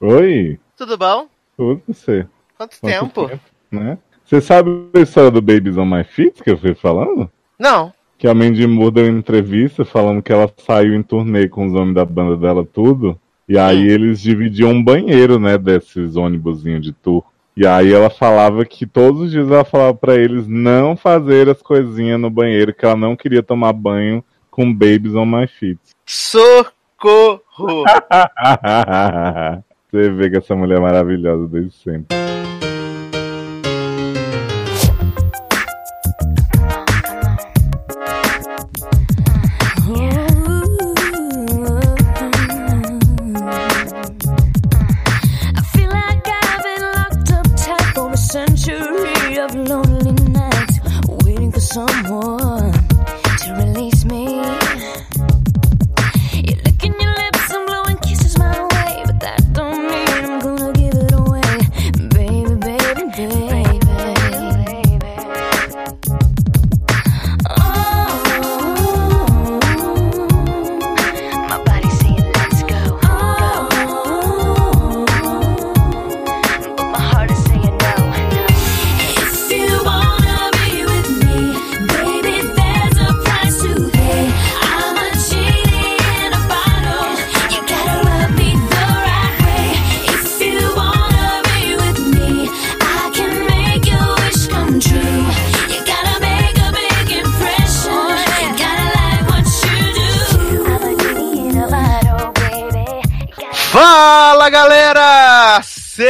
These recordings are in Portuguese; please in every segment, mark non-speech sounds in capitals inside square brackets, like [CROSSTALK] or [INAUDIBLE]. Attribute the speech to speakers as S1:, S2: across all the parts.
S1: Oi,
S2: Tudo bom?
S1: tudo você.
S2: Quanto,
S1: Quanto
S2: tempo?
S1: Né? Você sabe a história do Babies on My Feet que eu fui falando?
S2: Não.
S1: Que a Mandy Moore deu uma entrevista falando que ela saiu em turnê com os homens da banda dela, tudo. E aí
S2: Hum.
S1: eles dividiam um banheiro, né, desses ônibusinhos de tour. E aí ela falava que todos os dias ela falava pra eles não fazer as coisinhas no banheiro, que ela não queria tomar banho com Babies on My Feet.
S2: Socorro! [LAUGHS]
S1: Você vê que essa mulher é maravilhosa desde sempre.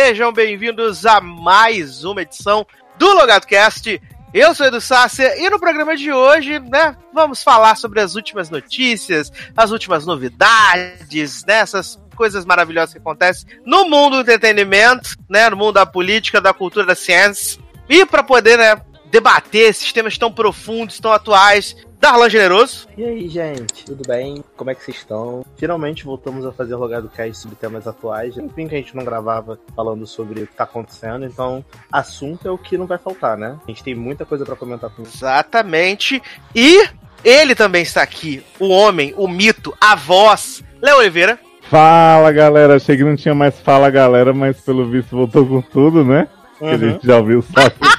S2: Sejam bem-vindos a mais uma edição do Logado Cast. Eu sou Edu Sácia e no programa de hoje, né, vamos falar sobre as últimas notícias, as últimas novidades, né, essas coisas maravilhosas que acontecem no mundo do entretenimento, né, no mundo da política, da cultura, da ciência. E para poder, né, debater esses temas tão profundos, tão atuais, Darlan Generoso.
S3: E aí, gente, tudo bem? Como é que vocês estão? Finalmente voltamos a fazer Logado Cast sobre temas atuais. Enfim, que a gente não gravava falando sobre o que tá acontecendo, então assunto é o que não vai faltar, né? A gente tem muita coisa pra comentar com.
S2: Exatamente. E ele também está aqui, o homem, o mito, a voz, Léo Oliveira.
S1: Fala galera, achei que não tinha mais fala galera, mas pelo visto voltou com tudo, né? Que a
S3: Uhum.
S1: gente já ouviu só [LAUGHS]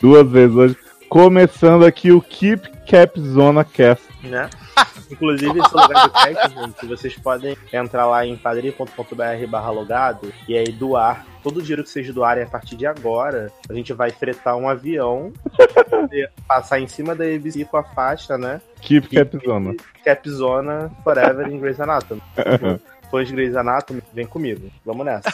S1: duas vezes hoje. Começando aqui o Keep Cap Zona Cast.
S3: né? [LAUGHS] Inclusive, esse Logado Cast, gente, vocês podem entrar lá em padrim.com.br barra logado e aí doar. Todo o dinheiro que vocês doarem a partir de agora, a gente vai fretar um avião pra [LAUGHS] poder passar em cima da ABC com a faixa, né?
S1: Keep Cap Zona.
S3: Cap Zona Forever em Grey's Anatomy. [LAUGHS] Fãs de Grey's Anatomy, vem comigo. Vamos nessa.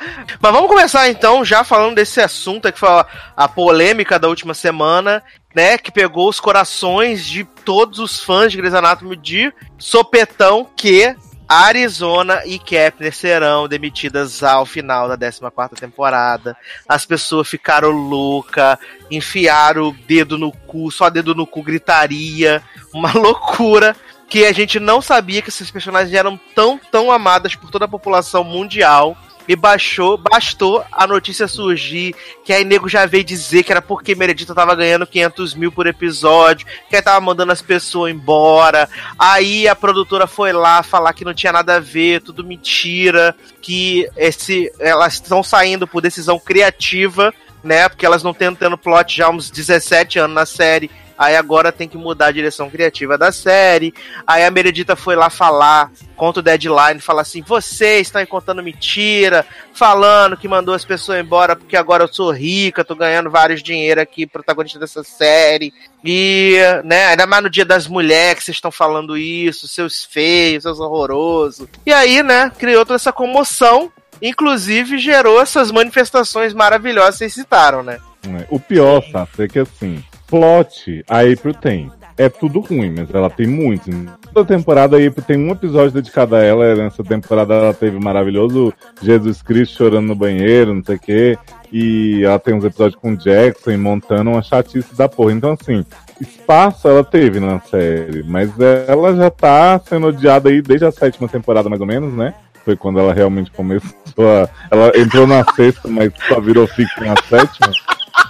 S3: [LAUGHS]
S2: Mas vamos começar então já falando desse assunto que foi a- polêmica da última semana, né, que pegou os corações de todos os fãs de Grey's Anatomy de sopetão que Arizona e Kepner serão demitidas ao final da 14ª temporada. As pessoas ficaram loucas, enfiaram o dedo no cu, só dedo no cu gritaria, uma [LAUGHS] loucura que a gente não sabia que esses personagens eram tão, tão amadas por toda a população mundial. E baixou, bastou a notícia surgir, que aí nego já veio dizer que era porque Meredith tava ganhando 500 mil por episódio, que aí tava mandando as pessoas embora. Aí a produtora foi lá falar que não tinha nada a ver, tudo mentira, que esse elas estão saindo por decisão criativa, né? Porque elas não estão tendo plot já há uns 17 anos na série. Aí agora tem que mudar a direção criativa da série. Aí a Meredita foi lá falar contra o deadline, falar assim: vocês estão contando mentira, falando que mandou as pessoas embora porque agora eu sou rica, tô ganhando vários dinheiro aqui, protagonista dessa série. E, né, ainda mais no dia das mulheres que vocês estão falando isso, seus feios, seus horrorosos. E aí, né, criou toda essa comoção. Inclusive gerou essas manifestações maravilhosas que vocês citaram, né?
S1: né? O pior, Sassi, é que assim, plot a April tem. É tudo ruim, mas ela tem muitos. Toda temporada a April tem um episódio dedicado a ela. Nessa temporada ela teve maravilhoso Jesus Cristo chorando no banheiro, não sei o quê. E ela tem uns episódios com Jackson montando uma chatice da porra. Então, assim, espaço ela teve na série, mas ela já tá sendo odiada aí desde a sétima temporada, mais ou menos, né? Foi quando ela realmente começou a. Ela entrou na sexta, mas só virou fixa na sétima.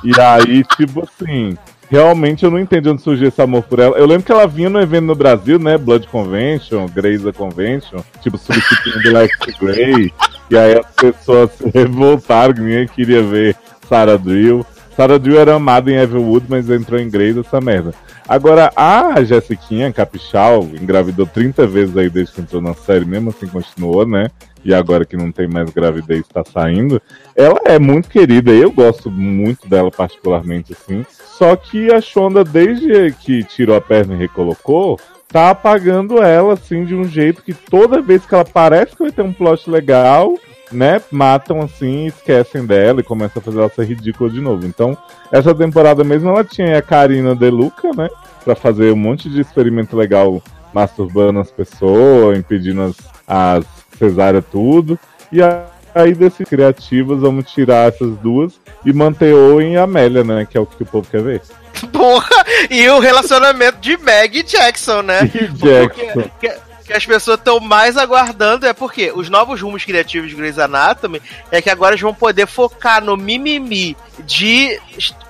S1: E aí, tipo assim, realmente eu não entendi onde surgiu esse amor por ela. Eu lembro que ela vinha no evento no Brasil, né? Blood Convention, Grey's Convention, tipo, substituindo Lex [LAUGHS] Grey. E aí as pessoas se revoltaram, ninguém queria ver Sarah Drill. Sarah Drill era amada em Everwood, mas entrou em Grey's essa merda. Agora, a Jessiquinha Capichal engravidou 30 vezes aí desde que entrou na série, mesmo assim continuou, né? E agora que não tem mais gravidez, tá saindo. Ela é muito querida, eu gosto muito dela particularmente, assim. Só que a Shonda, desde que tirou a perna e recolocou, tá apagando ela, assim, de um jeito que toda vez que ela parece que vai ter um plot legal, né, matam assim, esquecem dela e começam a fazer ela ser ridícula de novo. Então, essa temporada mesmo ela tinha a Karina Deluca, né, pra fazer um monte de experimento legal masturbando as pessoas, impedindo as, as cesárea tudo. E a- aí desses criativos vamos tirar essas duas e manter Owen e Amélia, né, que é o que o povo quer ver. [LAUGHS]
S2: Porra! E o relacionamento de Meg e Jackson, né?
S1: E Jackson.
S2: Que, que as pessoas estão mais aguardando é porque os novos rumos criativos de Grey's Anatomy é que agora eles vão poder focar no mimimi de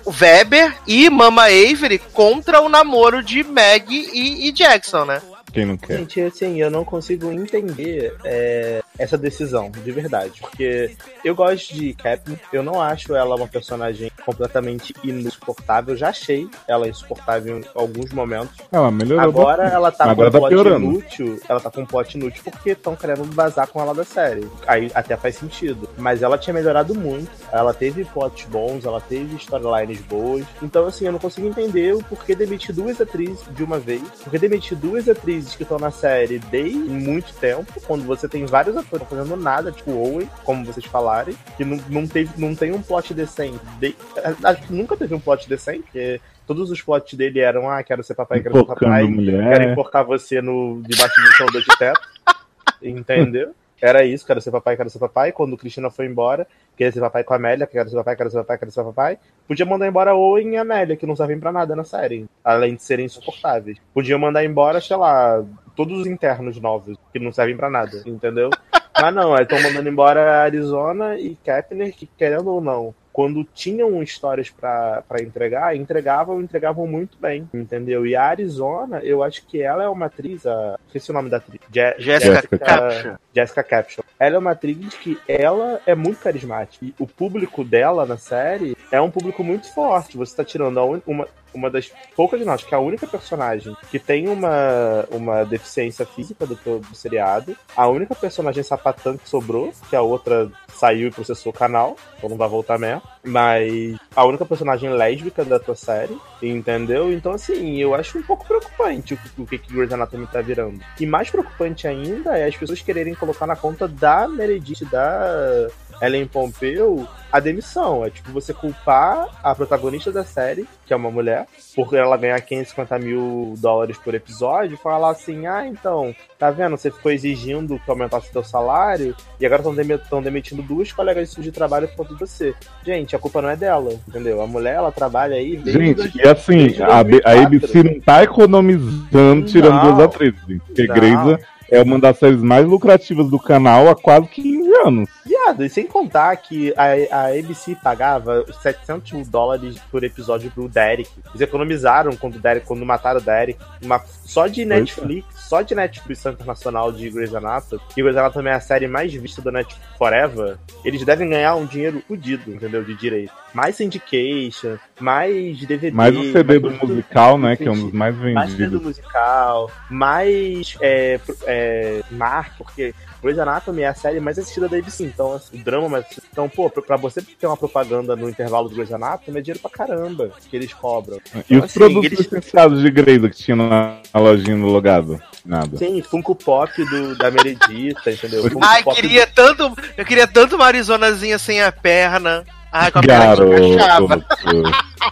S2: Weber e Mama Avery contra o namoro de Meg e, e Jackson, né?
S1: Quem não quer?
S3: Gente, assim, eu não consigo entender é, essa decisão, de verdade. Porque eu gosto de Captain, eu não acho ela uma personagem completamente insuportável. Já achei ela insuportável em alguns momentos.
S1: Ela melhorou.
S3: Agora ela tá
S1: Agora
S3: com um
S1: tá
S3: plot
S1: piorando.
S3: inútil. Ela tá com um plot inútil porque estão querendo vazar com ela da série. Aí até faz sentido. Mas ela tinha melhorado muito. Ela teve plots bons, ela teve storylines boas. Então, assim, eu não consigo entender o porquê demitir duas atrizes de uma vez. Porque demitir duas atrizes que estão na série desde muito tempo, quando você tem vários atores fazendo nada, tipo Owen, como vocês falarem, que não, não, teve, não tem um plot decente. De- acho que nunca teve um plot decente, porque todos os plots dele eram, ah, quero ser papai, quero ser papai, quero
S1: mulher.
S3: enforcar você no, debaixo do chão de teto. [LAUGHS] Entendeu? Era isso, quero ser papai, quero ser papai. Quando Cristina foi embora, queria ser papai com a Amélia, quero ser papai, quero ser papai, quero ser papai. Podia mandar embora Owen e Amélia, que não servem pra nada na série, além de serem insuportáveis. Podia mandar embora, sei lá, todos os internos novos, que não servem pra nada, entendeu? [LAUGHS] Mas não, estão mandando embora Arizona e Kepner, que querendo ou não, quando tinham histórias pra pra entregar, entregavam entregavam muito bem, entendeu? E a Arizona, eu acho que ela é uma atriz, a... esqueci o nome da atriz. Je-
S2: Jessica
S1: Capshaw.
S3: Jessica Capshaw. Ela é uma atriz que ela é muito carismática. E o público dela na série é um público muito forte. Você tá tirando a un- uma, uma das poucas, não, acho que é a única personagem que tem uma, uma deficiência física do, do seriado. A única personagem sapatã que sobrou, que a outra saiu e processou o canal, então não vai voltar mesmo. Mas a única personagem lésbica da tua série, entendeu? Então, assim, eu acho um pouco preocupante o, o que que Grey's Anatomy tá virando. E mais preocupante ainda é as pessoas quererem colocar na conta da Meredith, da Ellen Pompeu, a demissão. É tipo você culpar a protagonista da série, que é uma mulher, por ela ganhar 550 mil dólares por episódio, e falar assim: ah, então, tá vendo? Você ficou exigindo que aumentasse seu salário e agora estão demitindo duas colegas de trabalho por conta de você. Gente, a culpa não é dela, entendeu? A mulher, ela trabalha aí
S1: Gente, e assim, a, a
S3: 2004.
S1: ABC não tá economizando tirando
S3: Não.
S1: duas atrizes. Porque. Grey's é uma das séries mais lucrativas do canal há quase 15 anos.
S3: Viado, e sem contar que a, a ABC pagava 700 mil dólares por episódio pro Derek. Eles economizaram quando, o Derek, quando mataram o Derek. Uma, só de Netflix, só de Netflix internacional de Grey's Anatomy, que Grey's Anatomy é a série mais vista do Netflix Forever, eles devem ganhar um dinheiro fudido, entendeu? De direito. Mais syndication, mais DVD.
S1: Mais o CD do
S3: mais tudo.
S1: musical, né? Que é um dos mais
S3: mais CD
S1: vendidos.
S3: musical, mais é, é, marca, porque Grey's Anatomy é a série mais assistida da ABC, então assim, o drama mais assistido. Então, pô, pra, pra você ter uma propaganda no intervalo do Grey's Anatomy é dinheiro pra caramba que eles cobram.
S1: E os
S2: assim,
S1: produtos
S2: eles-
S1: licenciados de Grey's que tinha na, na lojinha no logado? Nada.
S3: Sim, Funko Pop do, da Meredita, entendeu? Funko
S2: Ai,
S3: Pop
S2: queria tanto. Eu queria tanto uma Arizonazinha sem a perna. Ai, com a.
S1: Garoto.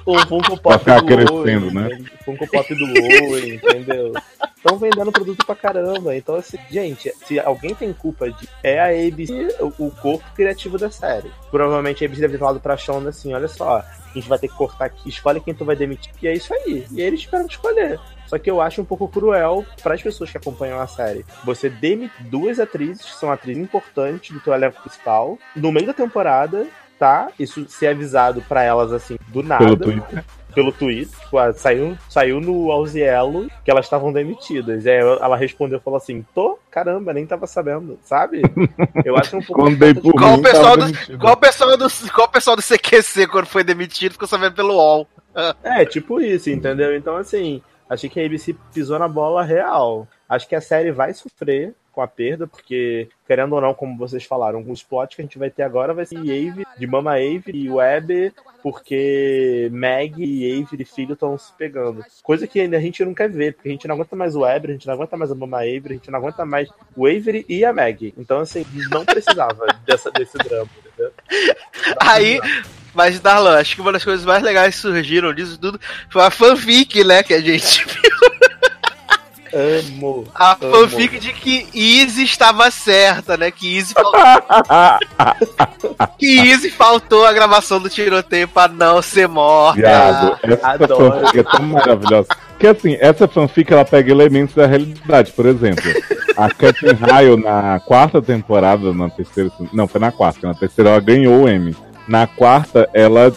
S3: O Funko Pop
S1: ficar
S3: do
S1: crescendo, né?
S3: entende? Funko Pop do Owen, entendeu? Estão vendendo produto pra caramba. Então, assim, gente, se alguém tem culpa de. É a ABC, o, o corpo criativo da série. Provavelmente a ABC deve ter falado pra Shonda assim: olha só, a gente vai ter que cortar aqui, escolhe quem tu vai demitir. E é isso aí. E aí eles tiveram que escolher. Só que eu acho um pouco cruel para as pessoas que acompanham a série. Você demite duas atrizes, que são atrizes importantes do teu elenco principal, no meio da temporada, voltar, isso ser avisado pra elas assim, do nada.
S1: Pelo Twitter.
S3: pelo Twitter, tipo, ah, saiu, saiu no Auzielo que elas estavam demitidas. E aí ela respondeu e falou assim: tô, caramba, nem tava sabendo, sabe? Eu acho um pouco.
S1: Quando dei por
S2: Igual o
S1: mim,
S2: pessoal do,
S1: demitido.
S2: o pessoal do, igual o pessoal do CQC quando foi demitido, ficou sabendo pelo UOL.
S3: É, tipo isso, entendeu? Então, assim, achei que a ABC pisou na bola real. Acho que a série vai sofrer com a perda, porque, querendo ou não, como vocês falaram, os plots que a gente vai ter agora vai ser Ave, de Mama Ave e Web, porque Meg e Avery filho estão se pegando. Coisa que ainda a gente não quer ver, porque a gente não aguenta mais o Web, a gente não aguenta mais a Mama Avery, a gente não aguenta mais o Avery e a Meg. Então, assim, não precisava [LAUGHS] dessa, desse drama, entendeu?
S2: Aí, mas Darlan, acho que uma das coisas mais legais que surgiram disso tudo foi a fanfic, né, que a gente [LAUGHS]
S3: Amo.
S2: A
S3: amo.
S2: fanfic de que Izzy estava certa, né? Que Izzy, fal- [LAUGHS] que Izzy faltou a gravação do tiroteio pra não ser morta.
S1: Viado, essa
S3: adoro.
S1: fanfic é tão maravilhosa. Porque assim, essa fanfic ela pega elementos da realidade. Por exemplo, a Catherine Hale na quarta temporada, na terceira. Não, foi na quarta. Na terceira ela ganhou o Emmy. Na quarta, ela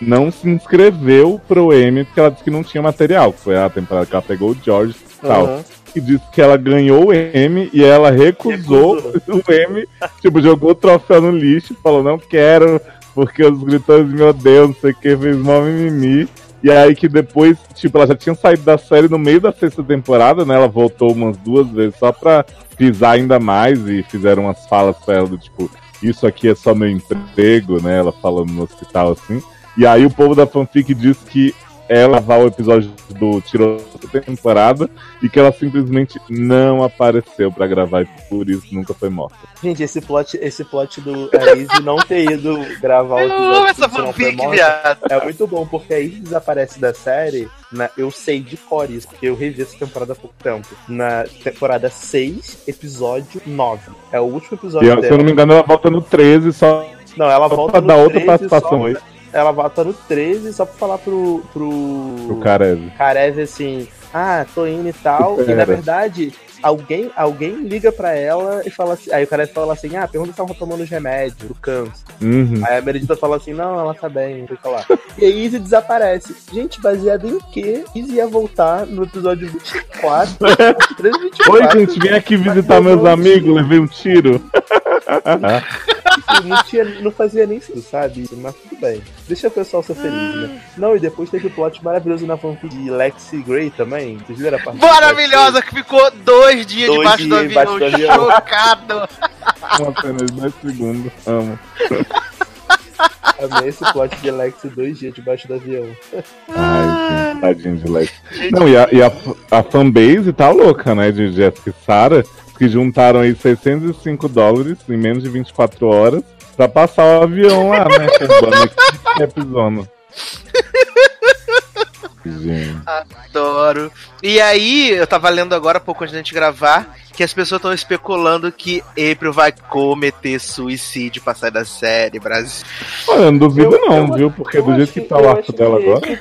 S1: não se inscreveu pro Emmy porque ela disse que não tinha material. que Foi a temporada que ela pegou o George tal.
S3: Uhum.
S1: E disse que ela ganhou o M e ela recusou, o M, tipo, jogou o troféu no lixo, falou, não quero, porque os escritores me odeiam, não sei o que, fez mó mimimi. E aí que depois, tipo, ela já tinha saído da série no meio da sexta temporada, né? Ela voltou umas duas vezes só pra pisar ainda mais e fizeram umas falas pra ela do tipo, isso aqui é só meu emprego, né? Ela falando no hospital assim. E aí o povo da fanfic diz que ela vai o episódio do tiroteio da temporada e que ela simplesmente não apareceu pra gravar e por isso nunca foi morta.
S3: Gente, esse plot, esse plot do a Izzy [LAUGHS] não ter ido gravar o
S2: Eu
S3: episódio
S2: amo essa
S3: Não Foi Morta
S2: viado.
S3: é muito bom, porque a Izzy desaparece da série, na, eu sei de cor isso, porque eu revi essa temporada há pouco tempo. Na temporada 6, episódio 9. É o último
S1: E,
S3: episódio
S1: se eu
S3: dela.
S1: não me engano, ela volta no 13 só
S3: Não, ela
S1: só
S3: volta
S1: pra
S3: no
S1: dar outra
S3: 13
S1: participação
S3: só-
S1: aí
S3: Ela volta no 13 só pra falar pro. pro.
S1: pro Karev.
S3: Karev assim, ah, tô indo e tal. E na verdade, alguém, alguém liga pra ela e fala assim. Aí o Karev fala assim, ah, pergunta se ela tá tomando os remédios, do câncer.
S1: Uhum.
S3: Aí a Meredita fala assim, não, ela tá bem, o que lá. E aí Izzy desaparece. Gente, baseado em que Izzy ia voltar no episódio 24? 13, 24.
S1: Oi, gente, vim aqui visitar meus amigos, levei um tiro. [LAUGHS]
S3: Tipo, não, tinha, não fazia nem sentido, sabe? Mas tudo bem. Deixa o pessoal ser feliz, né? Não, e depois teve o plot maravilhoso na fanfic de Lexi Gray também. Vocês viram a parte do
S2: Maravilhosa, que ficou dois dias
S3: Dois
S2: debaixo do
S3: dias embaixo
S2: avião.
S3: do avião.
S2: Chocado.
S1: Uma cena de 10 segundos. Amo.
S3: Lexi? Amei esse plot de Lexi dois dias debaixo do avião.
S1: Ai, gente, tadinho de Lex. Não, e a, e a, a fanbase tá louca, né? De Jessica e Sarah, que juntaram aí 605 dólares em menos de 24 horas pra passar o avião lá, né? [LAUGHS] Esse episódio. Gente.
S2: Adoro. E aí, eu tava lendo agora, pouco antes da gente gravar, que as pessoas estão especulando que April vai cometer suicídio pra sair da série, Brasil.
S1: Olha, eu não duvido
S3: Eu-
S1: não,
S3: eu-
S1: viu? Porque do jeito que tá o arco dela
S3: que
S1: agora.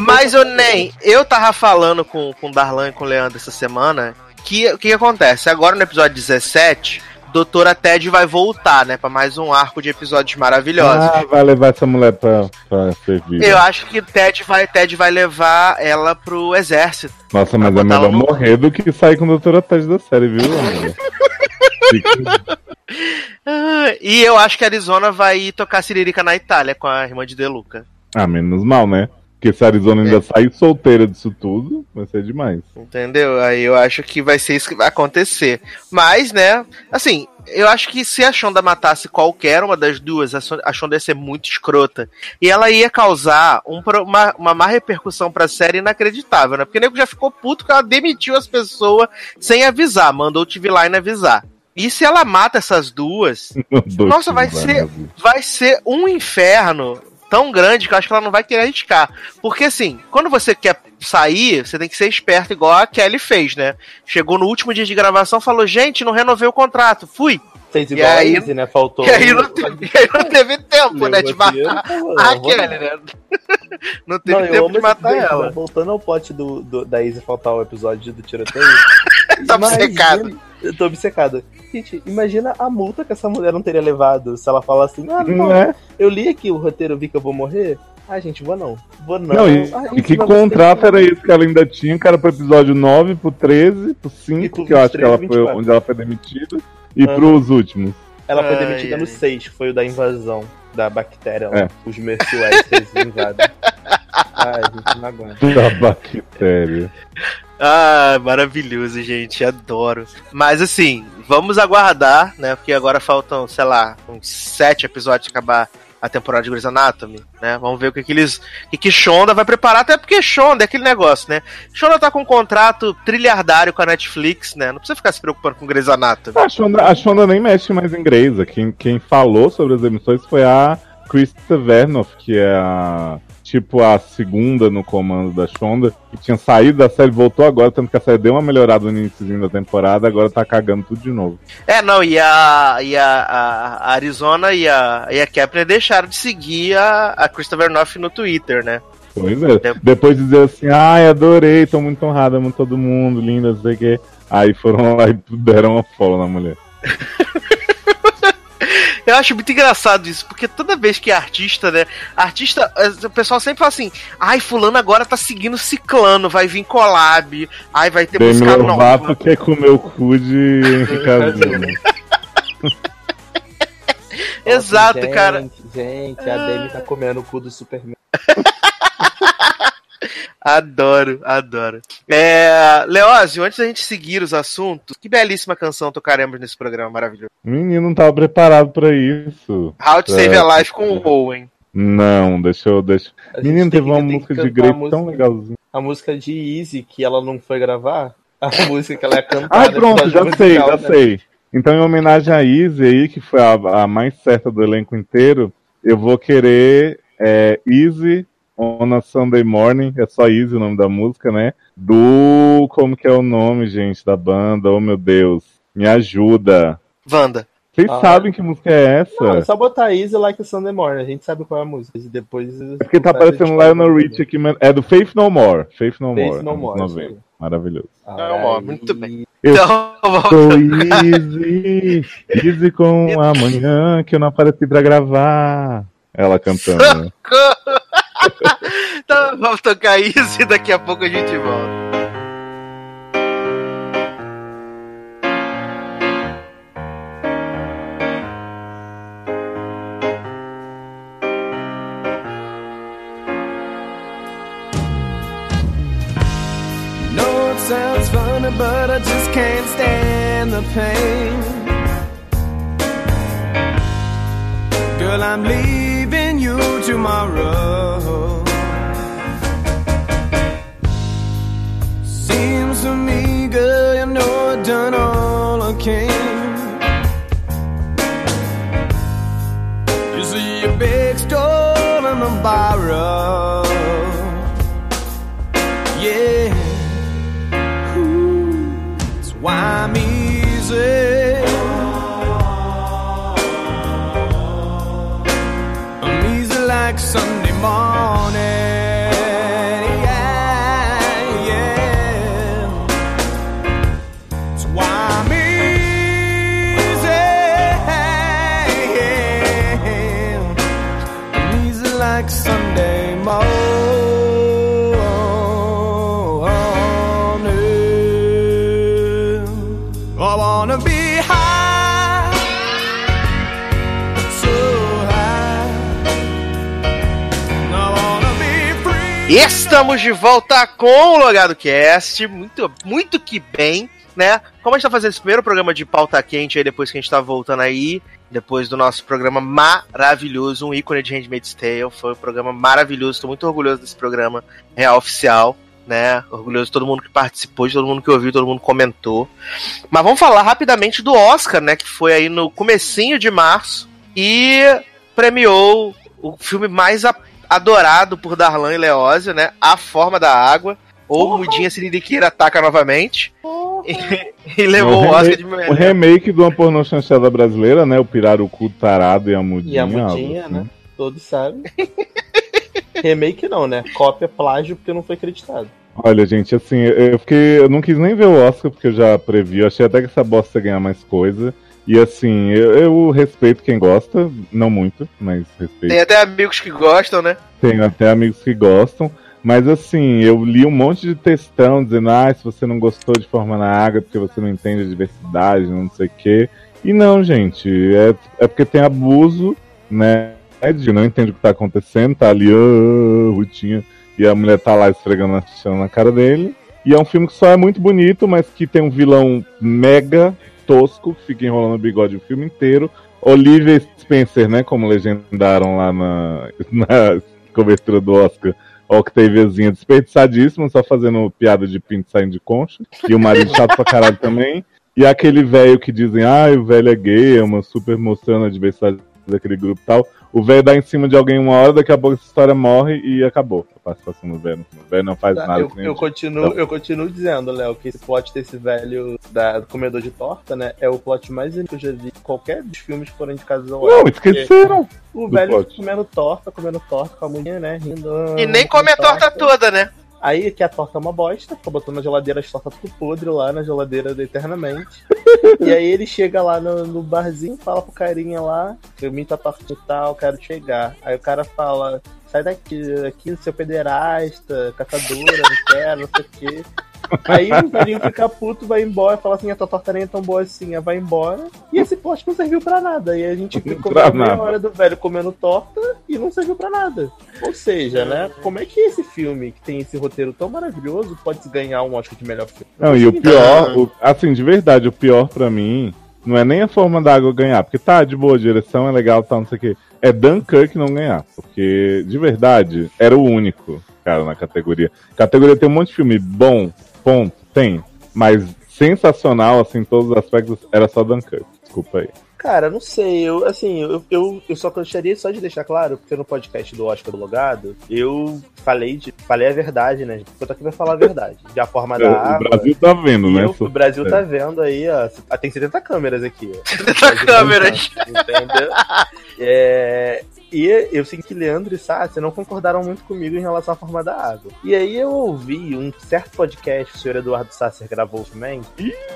S2: Mas, eu nem, eu tava falando com, com o Darlan e com o Leandro essa semana que o que, que acontece? Agora no episódio 17, Doutora Ted vai voltar, né? Pra mais um arco de episódios maravilhosos.
S1: Ah, vai levar essa mulher pra, pra servir.
S2: Eu acho que Ted vai, Ted vai levar ela pro exército.
S1: Nossa, mas é melhor
S2: no-
S1: morrer do que sair com a doutora Ted da série, viu, [LAUGHS]
S2: Ah, E eu acho que a Arizona vai tocar Siririca na Itália com a irmã de Deluca.
S1: Ah, menos mal, né? Porque se a Arizona ainda
S2: É.
S1: sair solteira disso tudo, vai ser demais.
S2: Entendeu? Aí eu acho que vai ser isso que vai acontecer. Mas, né, assim, eu acho que se a Shonda matasse qualquer uma das duas, a Shonda ia ser muito escrota. E ela ia causar um uma, uma má repercussão pra série inacreditável, né? Porque o nego já ficou puto que ela demitiu as pessoas sem avisar, mandou o TV Line avisar. E se ela mata essas duas, [LAUGHS] Nossa, vai ser- vai ser um inferno tão grande que eu acho que ela não vai querer arriscar. Porque assim, quando você quer sair, você tem que ser esperto igual a Kelly fez, né? Chegou no último dia de gravação, falou: "Gente, não renovei o contrato". Fui.
S3: Fez
S2: E
S3: igual
S2: aí-
S3: a Izzy, né? Faltou. [LAUGHS]
S2: E aí não, teve, [LAUGHS] e aí não teve tempo, né, de matar a Kelly, né? [LAUGHS] Não teve
S3: Não,
S2: tempo de matar ela.
S3: né? Voltando ao plot do, do- da Izzy faltar o episódio do tiroteio.
S2: Tá obcecado.
S3: Eu tô obcecada. Gente, imagina a multa que essa mulher não teria levado se ela fala assim: ah, não,
S1: Não é?
S3: eu li aqui o roteiro, vi que eu vou morrer. Ah, gente, vou não. Vou não.
S1: Não, e,
S3: Ah,
S1: e que
S3: vai
S1: contrato era esse que ela ainda tinha, que era pro episódio 9, pro 13, pro 5,
S3: E pro
S1: que eu acho que
S3: 23,
S1: ela foi
S3: 24.
S1: onde ela foi demitida, e
S3: Aham.
S1: pros últimos.
S3: Ela foi
S2: Ai,
S3: demitida
S2: ai.
S3: no 6, que foi o da invasão da bactéria lá.
S1: É.
S3: Os Mercy Westers invadem. [LAUGHS] Ai, gente, não aguento.
S1: Da bactéria.
S2: Ah, maravilhoso, gente. Adoro. Mas assim, vamos aguardar, né? Porque agora faltam, sei lá, uns sete episódios de acabar a temporada de Grey's Anatomy, né? Vamos ver o que, que eles. O que, que Shonda vai preparar, até porque Shonda é aquele negócio, né? Shonda tá com um contrato trilhardário com a Netflix, né? Não precisa ficar se preocupando com Grey's Anatomy.
S1: A Shonda, a Shonda nem mexe mais em Grey's. Quem, quem falou sobre as emissões foi a Krista Vernoff, que é a. Tipo a segunda no comando da Shonda, que tinha saído da série, voltou agora, tanto que a série deu uma melhorada no início da temporada, agora tá cagando tudo de novo.
S2: É, não, e a, e a, a- Arizona e a, e a Kepler deixaram de seguir a, a Christopher Noff no Twitter, né?
S1: Pois é.
S2: É.
S1: Depois de dizer assim, ai, adorei, tô muito honrada, amo todo mundo, linda, não sei o quê. Aí foram lá e deram uma follow na mulher. [LAUGHS] [LAUGHS]
S2: Eu acho muito engraçado isso, porque toda vez que é artista, né? Artista, eh, o pessoal sempre fala assim: ai, Fulano agora tá seguindo Ciclano, vai vir collab, ai, vai ter
S1: Demi
S2: música
S1: Lovato
S2: nova.
S1: quer comer o cu de. [LAUGHS]
S2: Exato,
S3: Gente,
S2: cara.
S3: Gente, a Demi tá comendo o cu do Superman. [LAUGHS]
S2: Adoro, adoro. É, Leózio, antes da gente seguir os assuntos, que belíssima canção tocaremos nesse programa maravilhoso.
S1: Menino não tava preparado pra isso.
S2: How to Save
S1: É.
S2: a Life com o Owen.
S1: Não, deixa eu. Deixa... Menino, teve
S3: que-
S1: uma música de Grey
S3: a música-
S1: tão legalzinha.
S3: A música de Easy, que ela não foi gravar. A [LAUGHS] música que ela ia cantar.
S1: Ai,
S3: no
S1: pronto, já sei,
S3: musical,
S1: já
S3: né?
S1: sei. Então, em homenagem a Easy aí, que foi a, a mais certa do elenco inteiro, eu vou querer é, Easy on a Sunday Morning, é só Easy o nome da música, né? Do. Como que é o nome, gente, da banda? Oh meu Deus, me ajuda.
S2: Wanda.
S1: Vocês
S3: Ah.
S1: sabem que música é essa?
S3: Não, é só botar Easy Like a Sunday Morning. A gente sabe qual é a música. E depois.
S1: Porque tá aparecendo Lionel Rich aqui, é do Faith No More. Faith No
S3: Faith
S1: More.
S3: No
S1: anos
S3: More,
S1: 90.
S3: isso aí.
S1: Maravilhoso.
S2: No More, muito bem.
S1: Eu
S2: Então, vamos
S1: Tô easy, easy com [LAUGHS] amanhã que eu não apareci pra gravar. Ela cantando. né?
S2: Então, vamos tocar isso e daqui a pouco a gente volta.
S4: it sounds funny, but I just can't stand the pain. Girl, I'm leaving you tomorrow. All
S2: Estamos de volta com o Logado Cast, muito, muito que bem, né? Como a gente tá fazendo esse primeiro programa de pauta quente aí, depois que a gente tá voltando aí, depois do nosso programa maravilhoso, um ícone de Handmaid's Tale, foi um programa maravilhoso, tô muito orgulhoso desse programa real oficial, né? Orgulhoso de todo mundo que participou, de todo mundo que ouviu, todo mundo comentou. Mas vamos falar rapidamente do Oscar, né? Que foi aí no comecinho de março e premiou o filme mais adorado por Darlan e Leózio, né? A Forma da Água. Ou Mudinha Siririqueira ataca novamente. E, e levou o Oscar de
S1: O
S2: melhor.
S1: remake de uma pornô chanchada brasileira, né? O Pirarucu Tarado e a Mudinha.
S3: E a mudinha,
S1: algo
S3: né?
S1: assim.
S3: Todos sabem. [LAUGHS] Remake não, né? Cópia, plágio, porque não foi acreditado.
S1: Olha, gente, assim, eu eu fiquei. Eu não quis nem ver o Oscar, porque eu já previ. Eu achei até que essa bosta ia ganhar mais coisa. E assim, eu, eu respeito quem gosta, não muito, mas respeito.
S2: Tem até amigos que gostam, né?
S1: Tenho até amigos que gostam. Mas assim, eu li um monte de textão dizendo, ah, se você não gostou de Forma na Água, é porque você não entende a diversidade, não sei o quê. E não, gente, é, é porque tem abuso, né? De não entende o que tá acontecendo, tá ali, ah, Rutinha, e a mulher tá lá esfregando a chama na cara dele. E é um filme que só é muito bonito, mas que tem um vilão mega tosco, que fica enrolando o bigode o filme inteiro. Olivia Spencer, né? Como legendaram lá na, [LAUGHS] na cobertura do Oscar. Octaviazinha desperdiçadíssima, só fazendo piada de pinto saindo de concha. E o marido chato pra caralho também. E aquele velho que dizem, ah, o velho é gay, é uma super mostrando a diversidade daquele grupo e tal. O velho dá em cima de alguém uma hora, daqui a pouco essa história morre e acabou a participação do velho. O velho não faz
S3: Tá,
S1: nada.
S3: eu, eu continuo, eu continuo dizendo, Léo, que esse plot desse velho da, do comedor de torta, né? É o plot mais lindo que eu já vi. em Qualquer dos filmes que foram indicados ao
S1: Não,
S3: Oscar,
S1: esqueceram.
S3: O velho
S1: plot.
S3: comendo torta, comendo torta com a mulher, né? Rindo.
S2: E nem come a torta toda, né?
S3: Aí que a torta é uma bosta, fica botando na geladeira as tortas tudo podre lá na geladeira eternamente. e aí ele chega lá no, no barzinho, fala pro carinha lá, eu minto a torta e tal, quero chegar. Aí o cara fala, sai daqui, aqui seu pederasta, caçadora, não quero, não sei o quê. Aí o velhinho fica puto, vai embora, fala assim, a tua torta nem é tão boa assim, vai embora. E esse plot não serviu pra nada. E a gente ficou
S1: Pra
S3: meia
S1: nada.
S3: hora do velho comendo torta e não serviu pra nada. Ou seja, né, como é que esse filme, que tem esse roteiro tão maravilhoso, pode ganhar um Oscar de melhor filme?
S1: Não, e o pior, o- assim, de verdade, o pior pra mim não é nem a forma da água ganhar, porque tá de boa, a direção é legal, tal, não sei o quê. É Dunkirk não ganhar, porque de verdade era o único, cara, na categoria. Categoria tem um monte de filme bom, ponto, tem, mas sensacional, assim, em todos os aspectos, era só Dunkirk. Desculpa aí.
S3: Cara, não sei, eu assim, eu, eu, eu só gostaria só de deixar claro, porque no podcast do Oscar do Logado, eu falei de. Falei a verdade, né? Eu tô aqui pra falar a verdade. De a forma [LAUGHS] da
S1: o. Brasil tá vendo, né?
S3: eu- o Brasil tá vendo aí, ó. Ah, Tem 70 câmeras aqui, ó.
S2: 70 câmeras.
S3: Entendeu? É, e eu sei que Leandro e Sácia não concordaram muito comigo em relação à forma da água. E aí eu ouvi um certo podcast que o senhor Eduardo Sácer gravou também,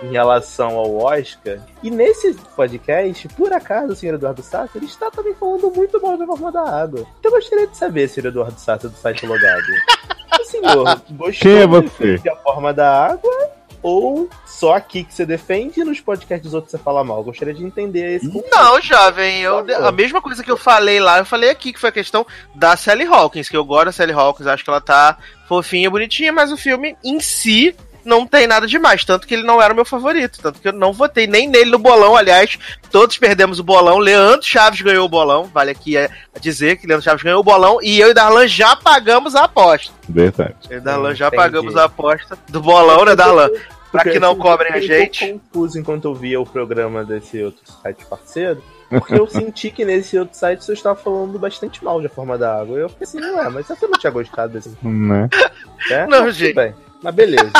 S3: em relação ao Oscar. E nesse podcast, por acaso, o senhor Eduardo ele está também falando muito mal da forma da água. Então eu gostaria de saber, senhor Eduardo Sácer do site Logado. [LAUGHS] O senhor gostou
S1: Quem é você?
S3: a forma da água? Ou só aqui que você defende e nos podcasts dos outros você fala mal? Eu gostaria de entender esse conflito.
S2: Não, jovem, eu, a mesma coisa que eu falei lá, eu falei aqui, que foi a questão da Sally Hawkins, que eu gosto da Sally Hawkins, acho que ela tá fofinha, bonitinha, mas o filme em si não tem nada demais, tanto que ele não era o meu favorito, tanto que eu não votei nem nele no bolão, aliás, todos perdemos o bolão, Leandro Chaves ganhou o bolão, vale aqui é, dizer que Leandro Chaves ganhou o bolão, e eu e Darlan já pagamos a aposta.
S1: Verdade.
S2: Eu e Darlan já
S3: Entendi.
S2: pagamos a aposta do bolão, né, Darlan? Pra que não
S3: assim,
S2: cobrem a
S3: eu
S2: gente.
S3: pouco confuso enquanto eu via o programa desse outro site parceiro. Porque eu [LAUGHS] senti que nesse outro site você estava falando bastante mal de A Forma da Água. Eu fiquei assim, ué, mas você não tinha gostado desse
S1: Né?
S3: né?
S2: Não,
S3: Mas tudo
S2: gente.
S3: Bem, mas beleza.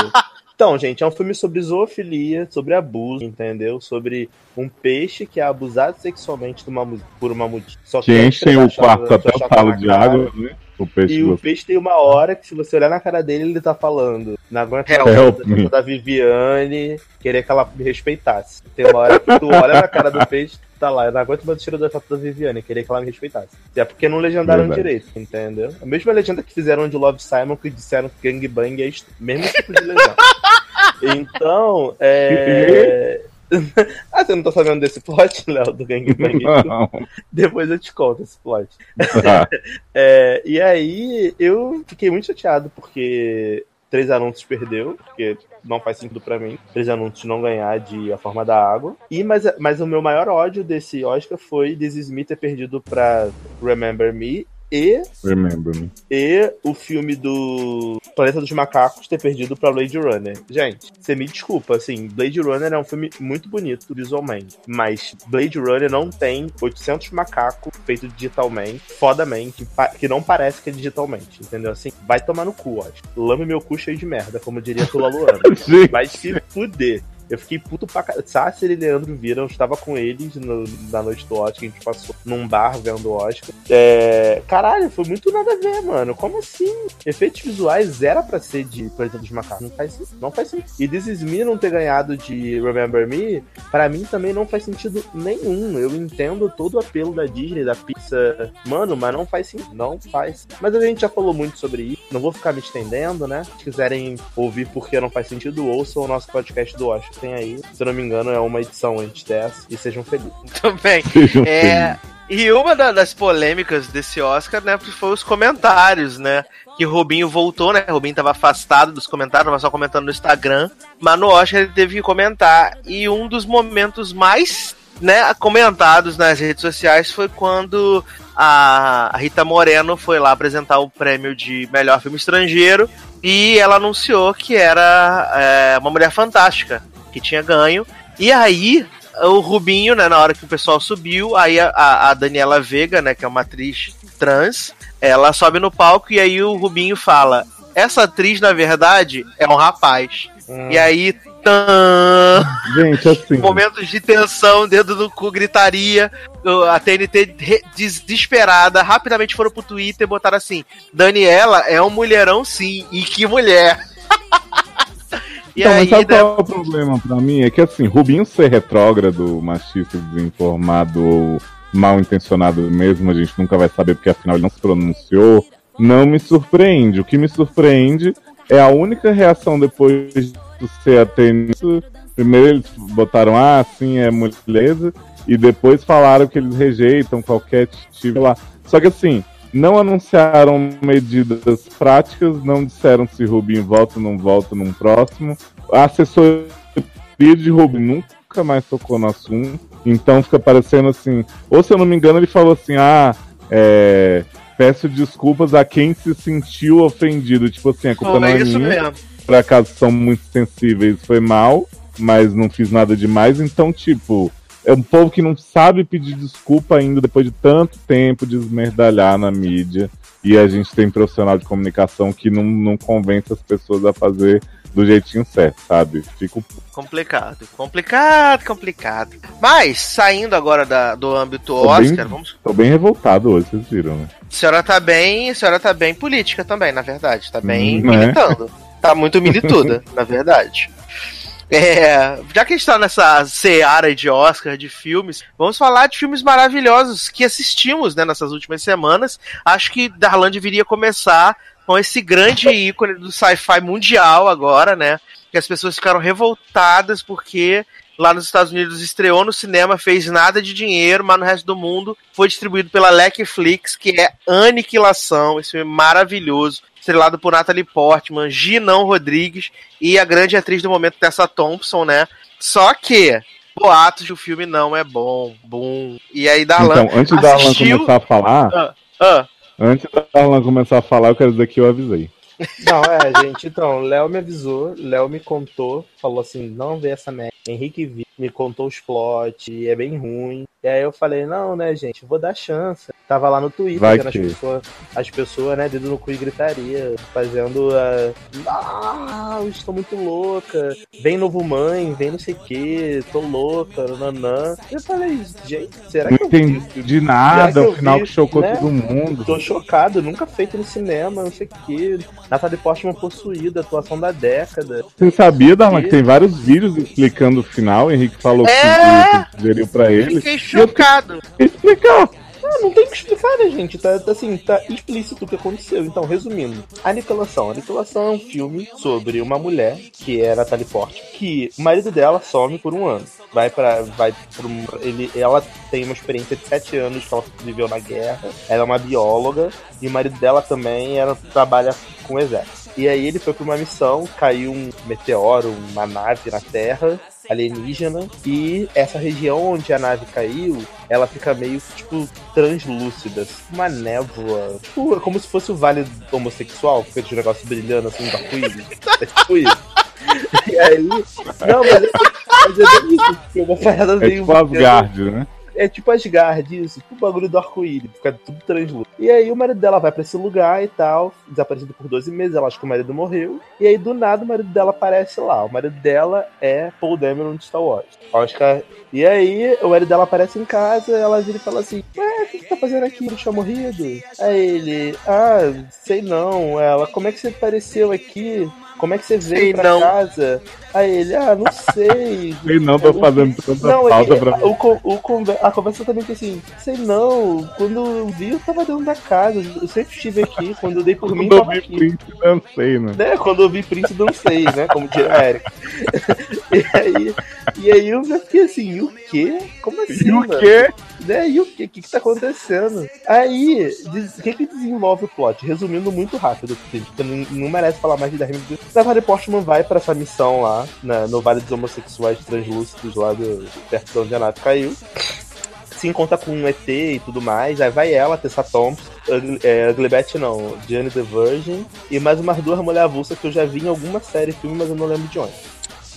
S3: Então, gente, é um filme sobre zoofilia, sobre abuso, entendeu? Sobre um peixe que é abusado sexualmente de uma por uma mulher. Só
S1: Que enchem
S3: ele
S1: o quarto até o talo de água, né? O peixe
S3: E o peixe tem uma hora que, se você olhar na cara dele, ele tá falando. Não aguento
S2: Help
S3: mais
S1: Help
S3: da- Viviane querer que ela me respeitasse. Tem uma hora que tu olha na cara do peixe, tá lá. Eu não aguento mais o cheiro da foto da Viviane, querer que ela me respeitasse. É porque não legendaram
S1: Verdade.
S3: direito, entendeu? A mesma legenda que fizeram de Love Simon, que disseram que Gangbang é est- mesmo tipo de legenda. [LAUGHS] Então, é. [LAUGHS] ah, você não tá sabendo desse plot, [LAUGHS] Léo, do Gangbang?
S1: Não.
S3: Depois eu te conto esse plot.
S1: Tá. [LAUGHS]
S3: É, e aí eu fiquei muito chateado porque Três Anúncios perdeu, porque não faz sentido pra mim. Três Anúncios não ganhar de A Forma da Água. E mas, mas o meu maior ódio desse Oscar foi This Is Me ter perdido pra Remember Me e,
S1: Remember me.
S3: e o filme do Planeta dos Macacos ter perdido pra Blade Runner. Gente, você me desculpa, assim, Blade Runner é um filme muito bonito visualmente, mas Blade Runner não tem 800 macacos feitos digitalmente, fodamente, que não parece que é digitalmente, entendeu? Assim, vai tomar no cu, ó. Lame meu cu cheio de merda, como diria Tula Luana. [LAUGHS] Vai se fuder. Eu fiquei puto pra caralho. Sácer e Leandro viram, eu estava com eles no- na noite do Oscar, a gente passou num bar vendo Oscar. É, caralho, foi muito nada a ver, mano. Como assim? Efeitos visuais era pra ser de Planeta dos Macacos. Não faz, não faz sentido. E This Is Me não ter ganhado de Remember Me, pra mim também não faz sentido nenhum. Eu entendo todo o apelo da Disney, da Pixar. Mano, mas não faz sentido. Não faz. Mas a gente já falou muito sobre isso. Não vou ficar me estendendo, né? Se quiserem ouvir porque não faz sentido, ouçam o nosso podcast do Oscar. Tem aí. Se eu não me engano, é uma edição antes dessa. E sejam felizes. [LAUGHS]
S2: Também. É, e uma da- das polêmicas desse Oscar, né, foi os comentários, né? Que Rubinho voltou, né? Rubinho tava afastado dos comentários, tava só comentando no Instagram. Mas no Oscar ele teve que comentar. E um dos momentos mais, né, comentados nas redes sociais foi quando a a Rita Moreno foi lá apresentar o prêmio de melhor filme estrangeiro. E ela anunciou que era é, uma mulher fantástica, que tinha ganho. E aí, o Rubinho, né, na hora que o pessoal subiu, aí a, a Daniela Vega, né, que é uma atriz trans, ela sobe no palco e aí o Rubinho fala: Essa atriz, na verdade, é um rapaz. E aí, tã,
S1: Gente, assim. [LAUGHS]
S2: momentos de tensão, dedo no cu, gritaria. A TNT desesperada, rapidamente foram pro Twitter e botaram assim: Daniela é um mulherão sim, e que mulher. [LAUGHS] e
S1: Então,
S2: aí,
S1: mas sabe
S2: né,
S1: qual é o problema pra mim? É que assim, Rubinho ser retrógrado, machista, desinformado ou mal intencionado mesmo, a gente nunca vai saber porque afinal ele não se pronunciou, não me surpreende. O que me surpreende é a única reação depois de ser atendo. Primeiro eles botaram, ah, sim, é mulher, e depois falaram que eles rejeitam qualquer tipo lá. Só que assim, não anunciaram medidas práticas, não disseram se Rubinho volta ou não volta num próximo. A assessoria de Rubinho nunca mais tocou no assunto. Então fica parecendo assim. Ou se eu não me engano, ele falou assim: ah, é, peço desculpas a quem se sentiu ofendido. Tipo assim, a culpa não é
S2: isso
S1: minha.
S2: mesmo.
S1: Por acaso são muito sensíveis, foi mal, mas não fiz nada demais. Então, tipo, é um povo que não sabe pedir desculpa ainda depois de tanto tempo de esmerdalhar na mídia. E a gente tem profissional de comunicação que não, não convence as pessoas a fazer do jeitinho certo, sabe? Fico
S2: Complicado, complicado, complicado. Mas, saindo agora da- do âmbito
S1: Tô
S2: Oscar,
S1: bem-
S2: vamos.
S1: Tô bem revoltado hoje, vocês viram, né?
S2: A senhora tá bem. A senhora tá bem política também, na verdade. Tá bem
S1: Hum, é.
S2: militando. Tá muito milituda, [LAUGHS] na verdade. É, já que a gente tá nessa seara de Oscar, de filmes, vamos falar de filmes maravilhosos que assistimos né, nessas últimas semanas. Acho que Darlan deveria começar com esse grande ícone do sci-fi mundial agora, né? Que as pessoas ficaram revoltadas porque lá nos Estados Unidos estreou no cinema, fez nada de dinheiro, mas no resto do mundo foi distribuído pela Netflix, que é Aniquilação, esse filme maravilhoso, estrelado por Natalie Portman, Ginão Rodrigues e a grande atriz do momento, Tessa Thompson, né? Só que boatos de o filme não é bom, bom. E aí Darlan
S1: Então, antes da Alan
S2: assistiu-
S1: começar a falar,
S2: Ah,
S1: antes da Alan começar a falar, eu quero dizer que eu avisei.
S3: Não, é, gente, então, Léo me avisou, Léo me contou, falou assim, não vê essa merda. Henrique vi, me contou os plots, e é bem ruim. E aí eu falei, não, né, gente, vou dar chance. Tava lá no Twitter,
S1: Vai
S3: vendo as
S1: que-
S3: pessoas, as pessoas, né, dedo no cu e gritaria, fazendo a. Ah, eu estou muito louca. Vem novo mãe, vem não sei o que, tô louca, nanã. Eu falei, gente, será
S1: Não
S3: que eu vi?
S1: entendi nada,
S3: Será que
S1: o
S3: eu
S1: final
S3: vi,
S1: que chocou
S3: né?
S1: todo mundo.
S3: Tô chocado, nunca feito no cinema, não sei o que. Natalie Portman possuída, atuação da década.
S1: Você sabia, Darlan, que tem vários vídeos explicando o final? O Henrique falou
S2: É!
S1: que sugeriu pra ele.
S2: fiquei chocado.
S1: Explicar.
S3: Ah, não tem o que explicar, né, gente? Tá, tá, assim, tá explícito o que aconteceu. Então, resumindo, Aniquilação. Aniquilação é um filme sobre uma mulher, que é a Natalie Portman, que o marido dela some por um ano. Vai para vai pra um, ele, ela tem uma experiência de sete anos que ela viveu na guerra. Ela é uma bióloga e o marido dela também era, trabalha com o exército. E aí ele foi pra uma missão, caiu um meteoro, uma nave na Terra alienígena e essa região onde a nave caiu, ela fica meio tipo translúcida, uma névoa, tipo, como se fosse o vale homossexual, com aquele negócio brilhando assim, arco-íris. É tipo isso. E aí. Não, mas é, mas é isso, porque uma parada
S1: É
S3: meio.
S1: tipo Asgard, né?
S3: É tipo Asgard, isso, tipo o bagulho do arco-íris, fica tudo translúcido. E aí o marido dela vai pra esse lugar e tal, desaparecido por 12 meses, ela acha que o marido morreu. E aí do nada o marido dela aparece lá. O marido dela é Paul Dameron de Star Wars. Oscar. E aí o marido dela aparece em casa, ela vira e fala assim: Ué, o que você tá fazendo aqui? Não tinha morrido? Aí ele, ah, sei não. Ela, como é que você apareceu aqui? Como é que você veio
S2: Sei
S3: pra
S2: não.
S3: casa? Aí ele, ah, não sei. [LAUGHS]
S1: Sei não, tô
S3: O-
S1: fazendo tanta
S3: Não,
S1: pausa
S3: ele,
S1: pra
S3: o, con- o conver- a conversa também que assim, sei não, quando eu vi eu tava dentro da casa, eu sempre estive aqui, quando eu dei por mim
S1: Quando eu vi
S3: aqui.
S1: Prince, dancei, né?
S3: Né? Quando eu vi Prince dancei, né? Como diria a Erika. [LAUGHS] e, aí, e aí eu fiquei assim, e o quê? Como assim?
S1: E o
S3: mano?
S1: quê?
S3: Né? E o quê? O que, que tá acontecendo? Aí, o que que desenvolve o plot? Resumindo muito rápido, porque não, não merece falar mais de 10 minutos. Natalie Portman vai pra essa missão lá, na- no Vale dos Homossexuais Translúcidos, lá do, perto de onde a Nath caiu. Se encontra com um ET e tudo mais. Aí vai ela, Tessa Thompson, Ugly- é, não, Jane the Virgin, e mais umas duas mulheres avulsas que eu já vi em alguma série, filme, mas eu não lembro de onde.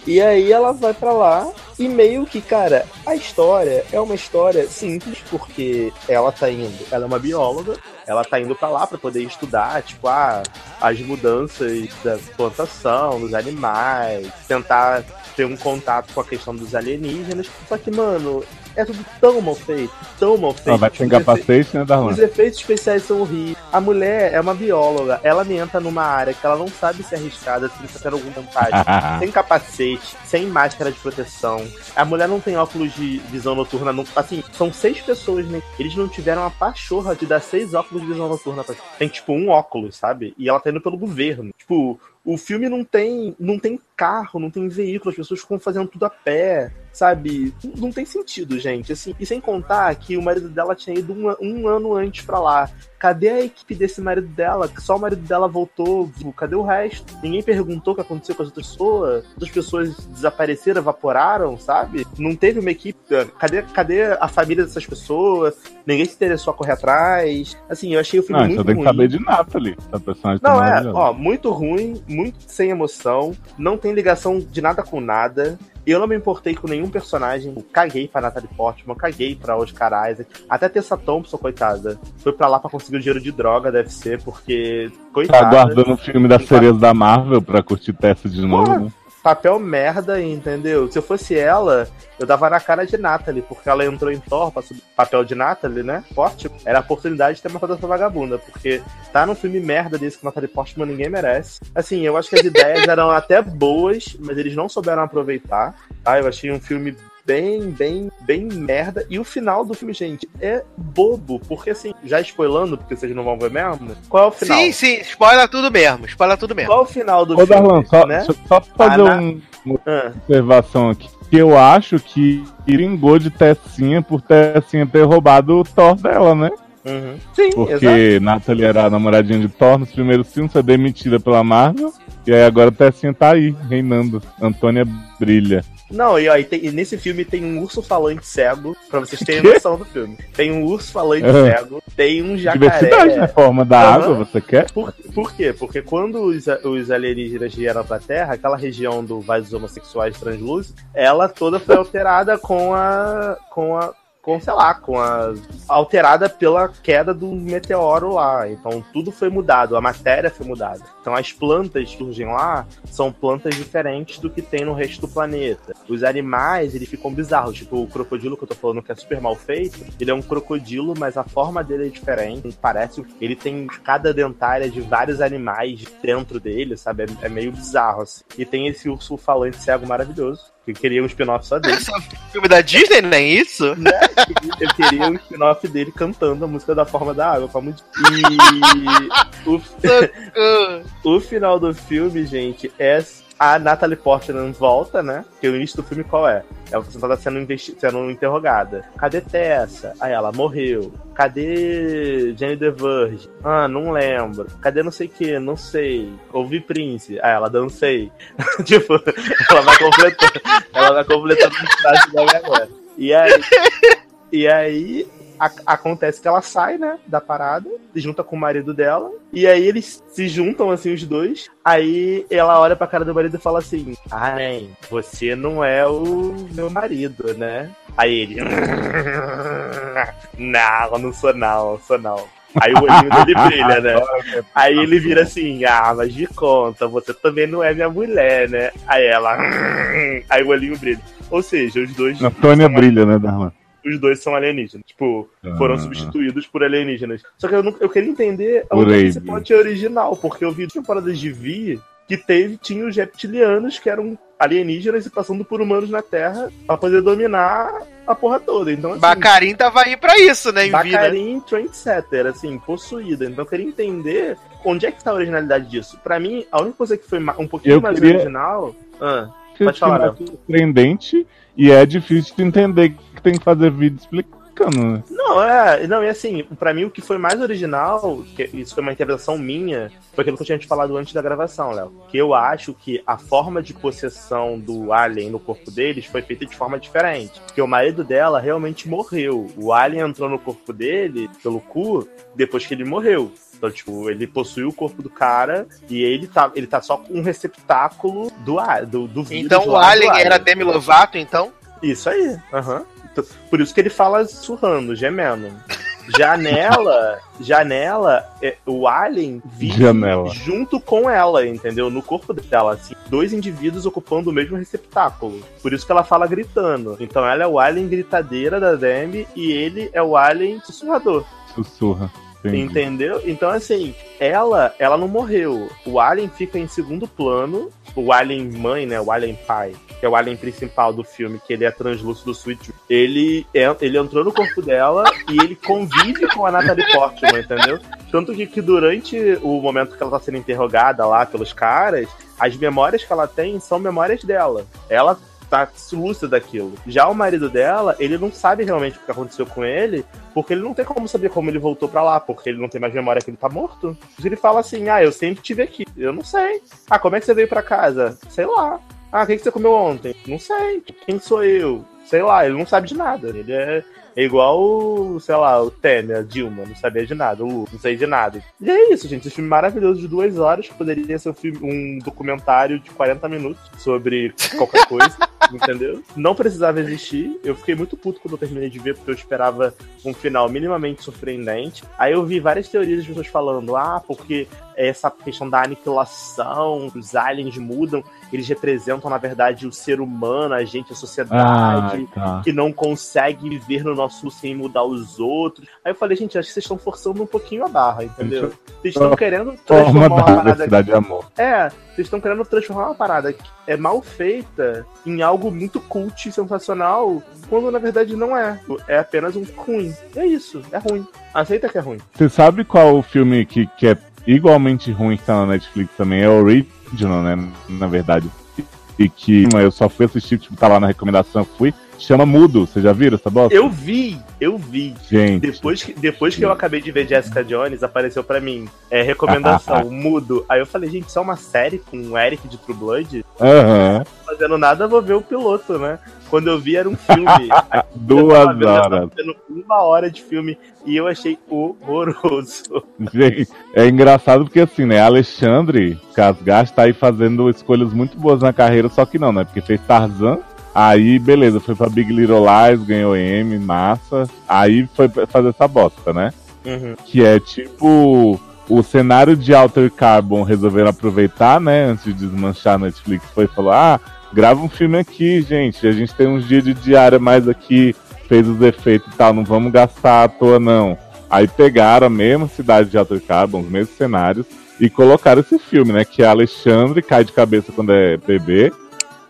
S3: E aí ela vai pra lá e meio que, cara, a história é uma história simples porque ela tá indo, ela é uma bióloga, ela tá indo pra lá pra poder estudar, tipo, ah, as mudanças da plantação, dos animais, tentar ter um contato com a questão dos alienígenas. Só que, mano, é tudo tão mal feito, tão mal feito.
S1: Ela vai
S3: efe-
S1: capacete, né, Darlan?
S3: os efeitos especiais são horríveis. A mulher é uma bióloga, ela me entra numa área que ela não sabe se é arriscada, se está tendo alguma vantagem. [LAUGHS] sem capacete, sem máscara de proteção. A mulher não tem óculos de visão noturna. Não, assim, são seis pessoas, né? Eles não tiveram a pachorra de dar seis óculos de visão noturna pra Tem, tipo, um óculos, sabe? E ela tá indo pelo governo. Tipo, o filme não tem, não tem carro, não tem veículo, as pessoas ficam fazendo tudo a pé, sabe? Não tem sentido, gente. Assim, e sem contar que o marido dela tinha ido um, um ano antes pra lá. Cadê a equipe desse marido dela? Que só o marido dela voltou. Cadê o resto? Ninguém perguntou o que aconteceu com as outras pessoas. Outras pessoas desapareceram, evaporaram, sabe? Não teve uma equipe. Cadê, cadê a família dessas pessoas? Ninguém se interessou a correr atrás. Assim, eu achei o filme
S1: Não,
S3: muito
S1: só tem que
S3: ruim.
S1: saber de Nathalie. Essa personagem tá
S3: Não, é,
S1: maravilhosa.
S3: ó, muito ruim, muito sem emoção, não tem ligação de nada com nada. Eu não me importei com nenhum personagem. Eu Caguei pra Natalie Portman, caguei pra Oscar Isaac. Até Tessa Thompson, coitada. Foi pra lá pra conseguir o dinheiro de droga, deve ser, porque.
S1: Tá
S3: Coitada.
S1: aguardando o filme da sereia da Marvel pra curtir Tessa de novo,
S3: Porra.
S1: né?
S3: Papel merda, entendeu? Se eu fosse ela, eu dava na cara de Natalie, porque ela entrou em Thor papel de Natalie, né? Forte. Era a oportunidade de ter matado essa vagabunda, porque tá num filme merda desse que Natalie Portman ninguém merece. Assim, eu acho que as ideias [LAUGHS] eram até boas, mas eles não souberam aproveitar. Tá? Eu achei um filme bem, bem, bem merda. E o final do filme, gente, é bobo, porque assim, já spoilando, porque vocês não vão ver mesmo, qual é o final?
S2: Sim, sim, spoiler tudo mesmo. Spoiler tudo mesmo.
S3: Qual é o final do
S1: Ô,
S3: filme?
S1: Darlan, só,
S3: né?
S1: eu só fazer
S3: Ah,
S1: um- uma
S3: Ah,
S1: observação aqui. Que eu acho que vingou de Tessinha por Tessinha ter roubado o Thor dela, né?
S3: uhum. Sim, exato.
S1: Porque Nathalie era a namoradinha de Thor nos primeiros filmes, foi demitida pela Marvel. E aí agora Tessinha tá aí, reinando. Antônia brilha.
S3: Não, e, ó, e, tem- e nesse filme tem um urso falante cego, pra vocês terem [LAUGHS]
S1: Quê?
S3: noção do filme. Tem um urso falante
S1: Aham.
S3: cego, tem um
S1: Diversidade na
S3: jacaré.
S1: forma da
S3: Aham.
S1: água, você quer?
S3: Por, por quê? Porque quando os, os alienígenas vieram pra Terra, aquela região do Vale dos Homossexuais Translúcidos, ela toda foi alterada com a. com a. com, sei lá, com a. alterada pela queda do meteoro lá. Então tudo foi mudado, a matéria foi mudada. Então as plantas que surgem lá são plantas diferentes do que tem no resto do planeta. Os animais, eles ficam bizarros. Tipo, o crocodilo que eu tô falando que é super mal feito, ele é um crocodilo, mas a forma dele é diferente. Parece. Ele tem cada dentária de vários animais dentro dele, sabe? É, é meio bizarro, assim. E tem esse urso falante cego maravilhoso. Que queria um spin-off só dele.
S2: Esse é um filme da Disney, não é isso?
S3: Eu queria um spin-off dele cantando a música da forma da água. Pra muito... E o, [LAUGHS] o final do filme, gente, é a Natalie Portman volta, né? Porque o início do filme qual é? Ela tá sendo, investi- sendo interrogada. Cadê Tessa? Aí ela morreu. Cadê Jane the Virgin? Ah, não lembro. Cadê não sei o que? Não sei. Ouvi Prince. Aí ela dancei. [LAUGHS] tipo, ela vai completando. ela vai completando os frases da agora. E aí. [LAUGHS] E aí. a- acontece que ela sai, né, da parada, se junta com o marido dela, e aí eles se juntam, assim, os dois, aí ela olha pra cara do marido e fala assim, ai, você não é o meu marido, né? Aí ele. [LAUGHS] Não, não sou não, sou não. Aí o olhinho dele [LAUGHS] brilha, né? Aí ele vira assim, ah, mas de conta, você também não é minha mulher, né? Aí ela. [LAUGHS] Aí o olhinho brilha. Ou seja, os dois.
S1: Antônia
S3: são
S1: brilha, né, Darlan?
S3: os dois são alienígenas. Tipo, foram
S1: Ah.
S3: substituídos por alienígenas. Só que eu, não, eu queria entender plot é original, porque eu vi temporadas de Vi que teve, tinha os reptilianos que eram alienígenas e passando por humanos na Terra pra poder dominar a porra toda. Então, assim,
S2: Bacarim tava aí pra isso, né? Em vida.
S3: Bacarin Trendsetter, assim, possuída. Então eu queria entender onde é que tá a originalidade disso. Pra mim, a única coisa que foi um pouquinho
S1: Eu
S3: mais
S1: queria-
S3: original. Ah, Pode falar,
S1: é surpreendente e é difícil de entender que tem que fazer vídeo explicando, né?
S3: Não, é. Não, e assim, pra mim o que foi mais original, que isso foi uma interpretação minha, foi aquilo que eu tinha te falado antes da gravação, Léo. Que eu acho que a forma de possessão do alien no corpo deles foi feita de forma diferente. Porque o marido dela realmente morreu. O alien entrou no corpo dele, pelo cu, depois que ele morreu. Então, tipo, ele possuiu o corpo do cara e ele tá, ele tá só com um receptáculo do, do, do vírus
S2: Então o
S3: do
S2: Alien era Demi Lovato, então?
S3: isso aí, aham. Então, Por isso que ele fala sussurrando, gemendo. Janela, [LAUGHS] janela, é, o alien vive
S1: Janela.
S3: junto com ela, entendeu? No corpo dela, assim, dois indivíduos ocupando o mesmo receptáculo. Por isso que ela fala gritando. Então ela é o alien gritadeira da Demi e ele é o alien sussurrador.
S1: Sussurra. Entendi.
S3: Entendeu? Então, assim, ela, ela não morreu. O Alien fica em segundo plano. O Alien mãe, né? O Alien pai, que é o Alien principal do filme, que ele é translúcido Sweet. Ele, é, ele entrou no corpo dela e ele convive com a Natalie Portman, entendeu? Tanto que, que durante o momento que ela tá sendo interrogada lá pelos caras, as memórias que ela tem são memórias dela. Ela tá lúcida daquilo. Já o marido dela, ele não sabe realmente o que aconteceu com ele, porque ele não tem como saber como ele voltou pra lá, porque ele não tem mais memória que ele tá morto. Ele fala assim: Ah, eu sempre tive aqui. Eu não sei. Ah, como é que você veio pra casa? Sei lá. Ah, o que, que você comeu ontem? Não sei. Quem sou eu? Sei lá, ele não sabe de nada. Ele é, é igual, o, sei lá, o Temer, a Dilma, não sabia de nada, o Lula, não sei de nada. E é isso, gente. Esse filme maravilhoso de duas horas, que poderia ser um, filme, um documentário de 40 minutos sobre qualquer coisa, [LAUGHS] entendeu? Não precisava existir. Eu fiquei muito puto quando eu terminei de ver, porque eu esperava um final minimamente surpreendente. Aí eu vi várias teorias de pessoas falando, ah, porque essa questão da aniquilação, os aliens mudam, eles representam, na verdade, o ser humano, a gente, a
S1: Ah,
S3: sociedade
S1: tá.
S3: que não consegue viver no nosso sem mudar os outros. Aí eu falei, gente, acho que vocês estão forçando um pouquinho a barra, entendeu? Vocês estão querendo
S1: Forma
S3: transformar uma
S1: da
S3: parada
S1: de Amor.
S3: é, vocês estão querendo transformar uma parada que é mal feita em algo muito cult e sensacional, quando na verdade não é. É apenas um ruim. É isso, é ruim. Aceita que é ruim.
S1: Você sabe qual o filme que, que é igualmente ruim que tá na Netflix também? É o Original, né? Na verdade. E que eu só fui assistir, tipo, tá lá na recomendação, fui. Chama Mudo, vocês já viram essa bosta?
S3: Eu vi, eu vi.
S1: Gente,
S3: Depois que, depois que eu acabei de ver Jessica Jones, apareceu pra mim é, recomendação, [LAUGHS] mudo. Aí eu falei, gente, isso é uma série com o Eric de True Blood?
S1: aham,
S3: Fazendo nada, vou ver o piloto, né? Quando eu vi, era um filme. [LAUGHS]
S1: Duas
S3: vendo,
S1: horas.
S3: uma hora de filme e eu achei horroroso. [LAUGHS]
S1: Gente, é engraçado porque assim, né? Alexandre Casgas tá aí fazendo escolhas muito boas na carreira, só que não, né? Porque fez Tarzan, aí beleza, foi pra Big Little Lies, ganhou M, massa. Aí foi fazer essa bosta, né?
S3: Uhum.
S1: Que é tipo o cenário de Alter Carbon resolveram aproveitar, né? Antes de desmanchar a Netflix, foi e falou: ah, grava um filme aqui, gente. A gente tem uns dias de diária mais aqui, fez os efeitos e tal, não vamos gastar à toa, não. Aí pegaram a mesma cidade de Alter Carbon, os mesmos cenários, e colocaram esse filme, né? Que é Alexandre cai de cabeça quando é bebê,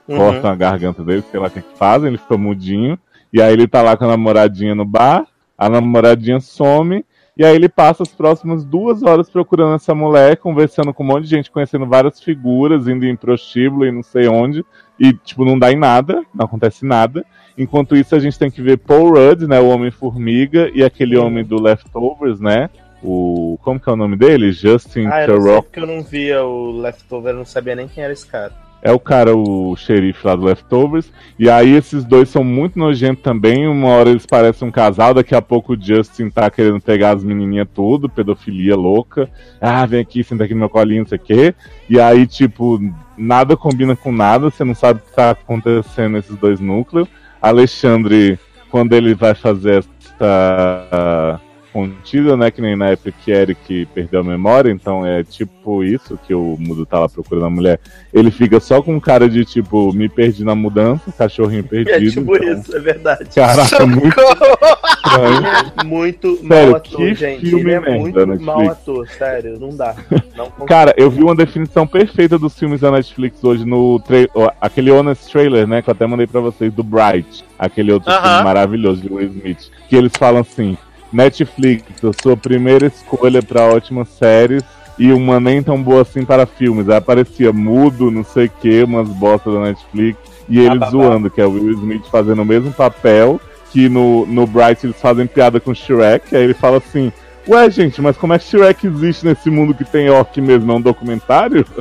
S3: Uhum.
S1: cortam a garganta dele, sei lá o que que fazem, ele fica mudinho. E aí ele tá lá com a namoradinha no bar, a namoradinha some, e aí ele passa as próximas duas horas procurando essa mulher, conversando com um monte de gente, conhecendo várias figuras, indo em prostíbulo e não sei onde, e tipo, não dá em nada, não acontece nada. Enquanto isso, a gente tem que ver Paul Rudd, né, o Homem-Formiga, e aquele homem do Leftovers, né, o... como que é o nome dele? Justin
S3: Ah,
S1: Theroux.
S3: porque eu não via o Leftover, eu não sabia nem quem era esse cara.
S1: É o cara, o xerife lá do Leftovers. E aí esses dois são muito nojentos também. Uma hora eles parecem um casal, daqui a pouco o Justin tá querendo pegar as menininhas tudo, pedofilia louca. Ah, vem aqui, senta aqui no meu colinho, não sei o quê. E aí, tipo, nada combina com nada, você não sabe o que tá acontecendo nesses dois núcleos. Alexandre quando ele vai fazer essa contida, né? Que nem na época que Eric perdeu a memória, então é tipo isso que o Mudo tá lá procurando a mulher. Ele fica só com cara de tipo, me perdi na mudança, cachorrinho [LAUGHS] perdido.
S3: É tipo
S1: então,
S3: isso, é verdade.
S1: Caraca, muito [LAUGHS] estranho.
S3: É muito
S1: Sério,
S3: mal ator,
S1: que
S3: gente.
S1: filme
S3: Ele é muito
S1: Netflix.
S3: mal ator, sério, não dá. Não. [LAUGHS]
S1: Cara, eu vi uma definição perfeita dos filmes da Netflix hoje no aquele Honest Trailer, né? Que eu até mandei pra vocês, do Bright, aquele outro
S2: Aham.
S1: filme maravilhoso de Will Smith. Que eles falam assim: Netflix, a sua primeira escolha pra ótimas séries e uma nem tão boa assim para filmes. Aí aparecia mudo, não sei o que, umas bostas da Netflix. E ele
S3: babá.
S1: zoando, que é o Will Smith fazendo o mesmo papel. Que no, no Bright eles fazem piada com Shrek. Aí ele fala assim: Ué, gente, mas como é que Shrek existe nesse mundo que tem orc mesmo? É um documentário? [LAUGHS]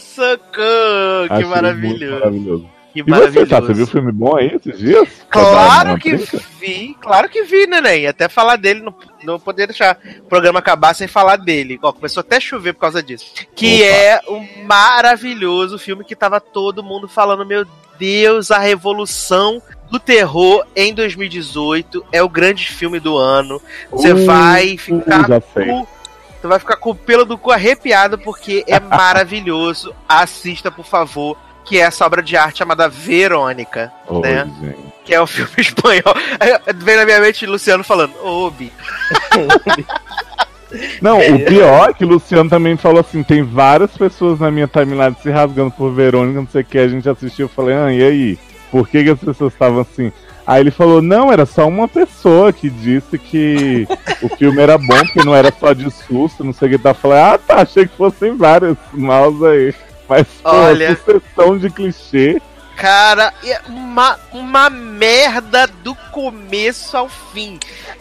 S2: Socorro! Que maravilhoso!
S1: maravilhoso.
S2: Que
S1: E você,
S2: maravilhoso!
S1: tá? Você viu filme bom aí esses dias?
S2: Claro que
S1: trinca?
S2: vi, claro que vi, neném. Até falar dele, não, não poder deixar o programa acabar sem falar dele. Ó, começou até a chover por causa disso. Que
S1: Opa.
S2: é um maravilhoso filme que tava todo mundo falando, meu Deus, a revolução do terror em 2018 é o grande filme do ano. Você
S1: Uh,
S2: vai ficar
S1: uh, sei.
S2: com- Você vai ficar com o pelo do cu arrepiado porque é [LAUGHS] maravilhoso. Assista, por favor, que é essa obra de arte chamada Verônica
S1: Oi,
S2: né?
S1: gente.
S2: que é o filme [LAUGHS] espanhol. Aí Vem na minha mente Luciano falando, ô, Bi. [LAUGHS]
S1: Não, o pior é que o Luciano também falou assim: tem várias pessoas na minha timeline se rasgando por Verônica, não sei o que. A gente assistiu eu falei, ah, e aí? Por que, que as pessoas estavam assim? Aí ele falou, não, era só uma pessoa que disse que o filme era bom, porque não era só de susto, não sei o que. Tá. Falei, ah tá, achei que fossem vários maus aí. Mas, pô,
S2: Olha.
S1: sucessão de clichê.
S2: Cara, é uma, uma merda do começo ao fim.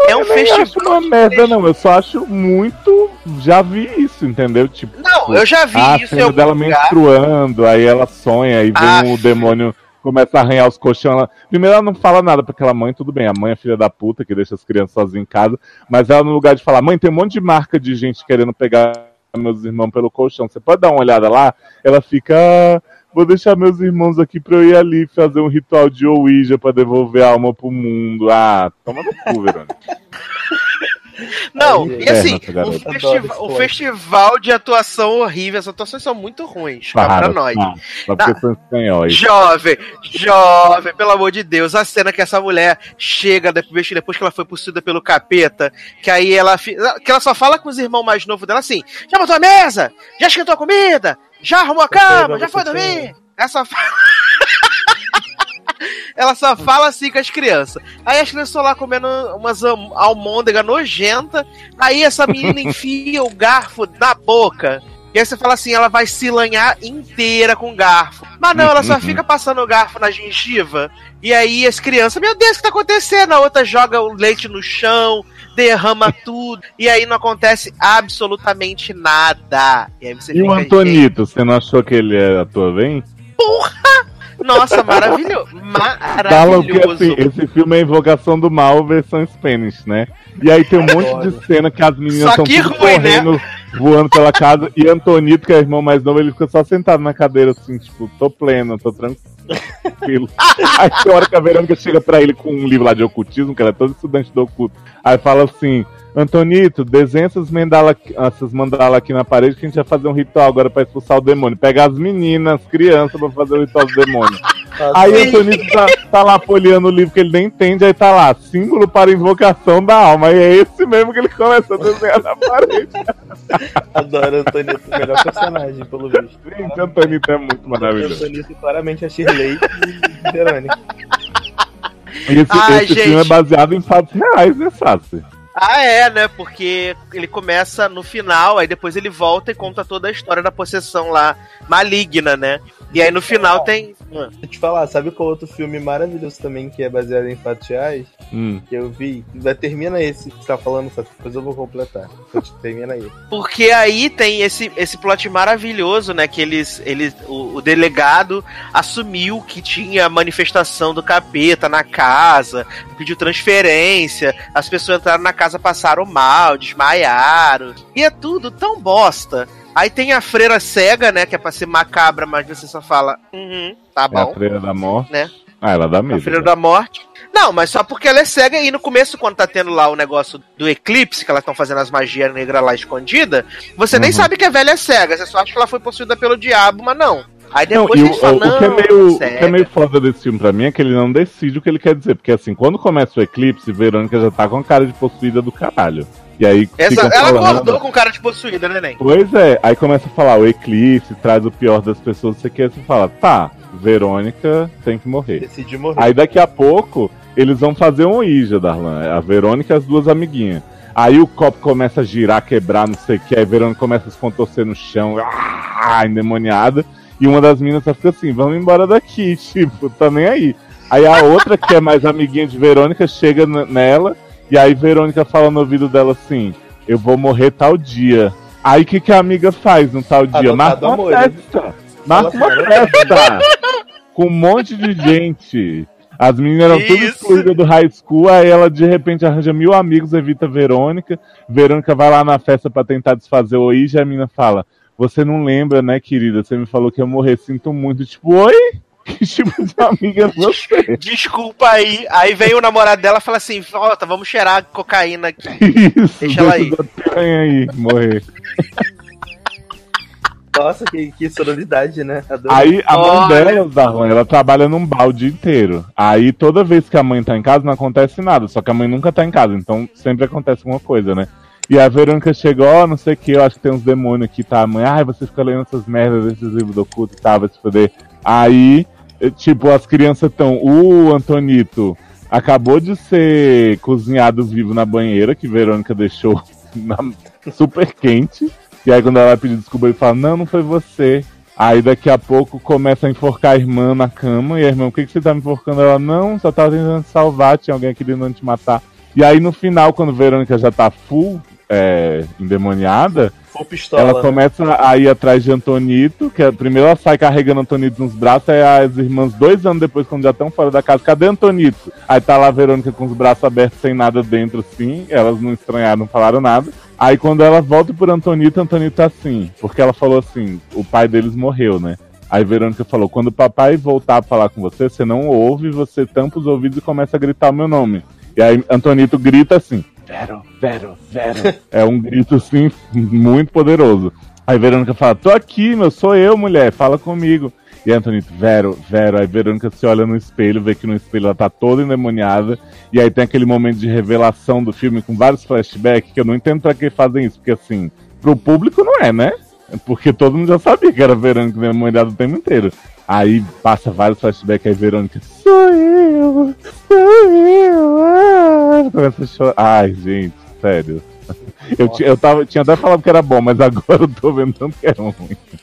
S2: É um
S1: eu nem
S2: festival.
S1: acho uma merda, não. Eu só acho muito. Já vi isso, entendeu? Tipo,
S2: Não, eu já vi
S1: a
S2: isso algum
S1: dela
S2: lugar.
S1: menstruando, aí ela sonha, aí vem
S2: Ah,
S1: o demônio, começa a arranhar os colchões. Ela... Primeiro ela não fala nada pra aquela mãe, tudo bem, a mãe é filha da puta que deixa as crianças sozinhas em casa, mas ela no lugar de falar, mãe, tem um monte de marca de gente querendo pegar meus irmãos pelo colchão, você pode dar uma olhada lá? Ela fica, "Ah, vou deixar meus irmãos aqui pra eu ir ali fazer um ritual de Ouija pra devolver a alma pro mundo. Ah, toma no cu, Verônica. [LAUGHS]
S2: Não,
S3: Aí,
S2: e assim, o, festiva- o festival de atuação horrível, as atuações são muito ruins, cá pra nós.
S1: Só porque são espanhóis.
S2: Jovem, jovem, pelo amor de Deus, a cena que essa mulher chega depois, depois que ela foi possuída pelo capeta, que aí ela que ela só fala com os irmãos mais novos dela assim: já botou a mesa? Já esquentou a comida? Já arrumou a cama? Já foi dormir? Essa fa- Ela só fala assim com as crianças. Aí as crianças estão lá comendo umas am- almôndega nojenta. Aí essa menina [LAUGHS] enfia o garfo na boca. E aí você fala assim, ela vai se lanhar inteira com garfo. Mas não, ela só
S1: Uhum.
S2: fica passando o garfo na gengiva. E aí as crianças, meu Deus, o que tá acontecendo? A outra joga o leite no chão, derrama [LAUGHS] tudo. E aí não acontece absolutamente nada. E
S1: E o Antonito, você não achou que ele é ator bem?
S2: Nossa, [LAUGHS] maravilhoso.
S1: Fala que
S2: Maravilhoso.
S1: assim, esse filme é Invocação do Mal versão Spanish, né? E aí tem um monte de cena que as meninas estão
S2: né?
S1: correndo, voando pela casa, e Antonito, que é o irmão mais novo, ele fica só sentado na cadeira assim, tipo, tô pleno, tô tranquilo. Aí tem hora que a Verônica chega pra ele com um livro lá de ocultismo, que ela é todo estudante do oculto. Aí fala assim, Antonito, desenha essas mandalas essas mandalas aqui na parede que a gente vai fazer um ritual agora pra expulsar o demônio. Pega as meninas, as crianças pra fazer o ritual do demônio. Aí o Antonito tá, tá lá folheando o livro que ele nem entende, aí tá lá, símbolo para invocação da alma. E é esse mesmo que ele começa a desenhar na parede.
S3: Adoro o Antonito, o melhor personagem, pelo visto.
S1: Gente, o Antonito é muito
S3: O
S1: maravilhoso.
S3: Antonito claramente é Shirley e Verônica.
S1: E esse,
S2: Ai,
S1: esse filme é baseado em fatos reais, né, Sassi?
S2: Ah, é, né? Porque ele começa no final, aí depois ele volta e conta toda a história da possessão lá maligna, né? E aí no final tem.
S3: Deixa eu te falar, sabe qual outro filme maravilhoso também que é baseado em fatos reais?
S1: Hum.
S3: Que eu vi? Vai, termina esse que você tá falando, só depois eu vou completar. Então, Termina aí.
S2: Porque aí tem esse, esse plot maravilhoso, né? Que eles. eles o, o delegado assumiu que tinha manifestação do capeta na casa, pediu transferência, as pessoas entraram na casa, passaram mal, desmaiaram. E é tudo tão bosta. Aí tem a freira cega, né? Que é pra ser macabra, mas você só fala, uhum, tá
S1: É a
S2: bom.
S1: freira da morte. Ah, ela dá
S2: A
S1: medo.
S2: Filha
S1: né?
S2: da Morte. Não, mas só porque ela é cega e no começo, quando tá tendo lá o negócio do eclipse, que elas estão fazendo as magias negras lá escondida, você nem
S1: Uhum.
S2: sabe que a velha é cega, você só acha que ela foi possuída pelo diabo, mas não. Aí
S1: Não,
S2: depois eles
S1: o,
S2: falam,
S1: o
S2: não,
S1: que é meio, o que é meio foda desse filme pra mim é que ele não decide o que ele quer dizer. Porque assim, quando começa o eclipse, Verônica já tá com a cara de possuída do caralho. E aí
S2: Essa- ela
S1: falando-
S2: acordou com cara de possuída, né, Nen?
S1: Pois é, aí começa a falar, o eclipse traz o pior das pessoas, você quer, você fala, tá, Verônica tem que morrer.
S3: Decidi morrer.
S1: Aí daqui a pouco, eles vão fazer um Ouija, Darlan, a Verônica e as duas amiguinhas. Aí o copo começa a girar, quebrar, não sei o que, aí a Verônica começa a se contorcer no chão, ah, endemoniada, e uma das meninas só fica assim, vamos embora daqui, [LAUGHS] tipo, tá nem aí. Aí a outra, que é mais amiguinha de Verônica, chega nela, e aí Verônica fala no ouvido dela assim, eu vou morrer tal dia. Aí o que, que a amiga faz no tal dia?
S3: Adotado
S1: Marca uma
S3: amor,
S1: festa! Marca uma festa! Com um monte de gente. As meninas eram tudo excluídas do high school, aí ela de repente arranja mil amigos, evita a Verônica. Verônica vai lá na festa pra tentar desfazer o Ouija, e a menina fala: Você não lembra, né, querida? Você me falou que ia morrer, sinto muito. Tipo, oi? Que [LAUGHS] tipo de amiga é você?
S2: Desculpa aí. Aí vem o namorado dela e fala assim: volta, vamos cheirar cocaína aqui.
S1: Isso,
S2: Deixa ela aí.
S1: aí, morrer.
S3: Nossa, que, que sonoridade, né? Adorei.
S1: Aí a mãe
S2: Olha.
S1: dela, Darlan, ela trabalha num dia inteiro. Aí toda vez que a mãe tá em casa não acontece nada, só que a mãe nunca tá em casa, então sempre acontece alguma coisa, né? E a Verônica chegou, ó, não sei o que, eu acho que tem uns demônios aqui, tá? A mãe, ai, você fica lendo essas merdas desses livros do oculto e tal, vai se foder. Aí, eh, tipo, as crianças estão. O Antonito acabou de ser cozinhado vivo na banheira, que Verônica deixou [LAUGHS] na- super quente. E aí, quando ela vai pedir desculpa, ele fala: Não, não foi você. Aí, daqui a pouco, começa a enforcar a irmã na cama. E a irmã, por que, que você tá me enforcando? Ela: Não, só tava tentando te salvar, tinha alguém aqui tentando te matar. E aí, no final, quando Verônica já tá full é, endemoniada,
S3: pistola.
S1: ela
S3: né?
S1: começa a ir atrás de Antonito, que é, primeiro ela sai carregando Antonito nos braços, aí as irmãs, dois anos depois, quando já estão fora da casa, cadê Antonito? Aí tá lá a Verônica com os braços abertos, sem nada dentro, assim, elas não estranharam, não falaram nada. Aí quando ela volta por Antonito, Antonito tá assim, porque ela falou assim, o pai deles morreu, né? Aí Verônica falou, quando o papai voltar a falar com você, você não ouve, você tampa os ouvidos e começa a gritar o meu nome. E aí Antonito grita assim, Vero, Vero, Vero. [LAUGHS] é um grito assim muito poderoso. Aí Verônica fala: Tô aqui, meu, sou eu, mulher, fala comigo. E Antonito, Vero, Vero. Aí Verônica se olha no espelho, vê que no espelho ela tá toda endemoniada. E aí tem aquele momento de revelação do filme com vários flashbacks, que eu não entendo pra que fazem isso, porque assim, pro público não é, né? Porque todo mundo já sabia que era Verônica endemoniada o tempo inteiro. Aí passa vários flashbacks, aí Verônica, sou eu, sou eu, ah, começa a chorar. Ai, gente, sério. Eu, eu tava, tinha até falado que era bom, mas agora eu tô vendo tanto que é ruim.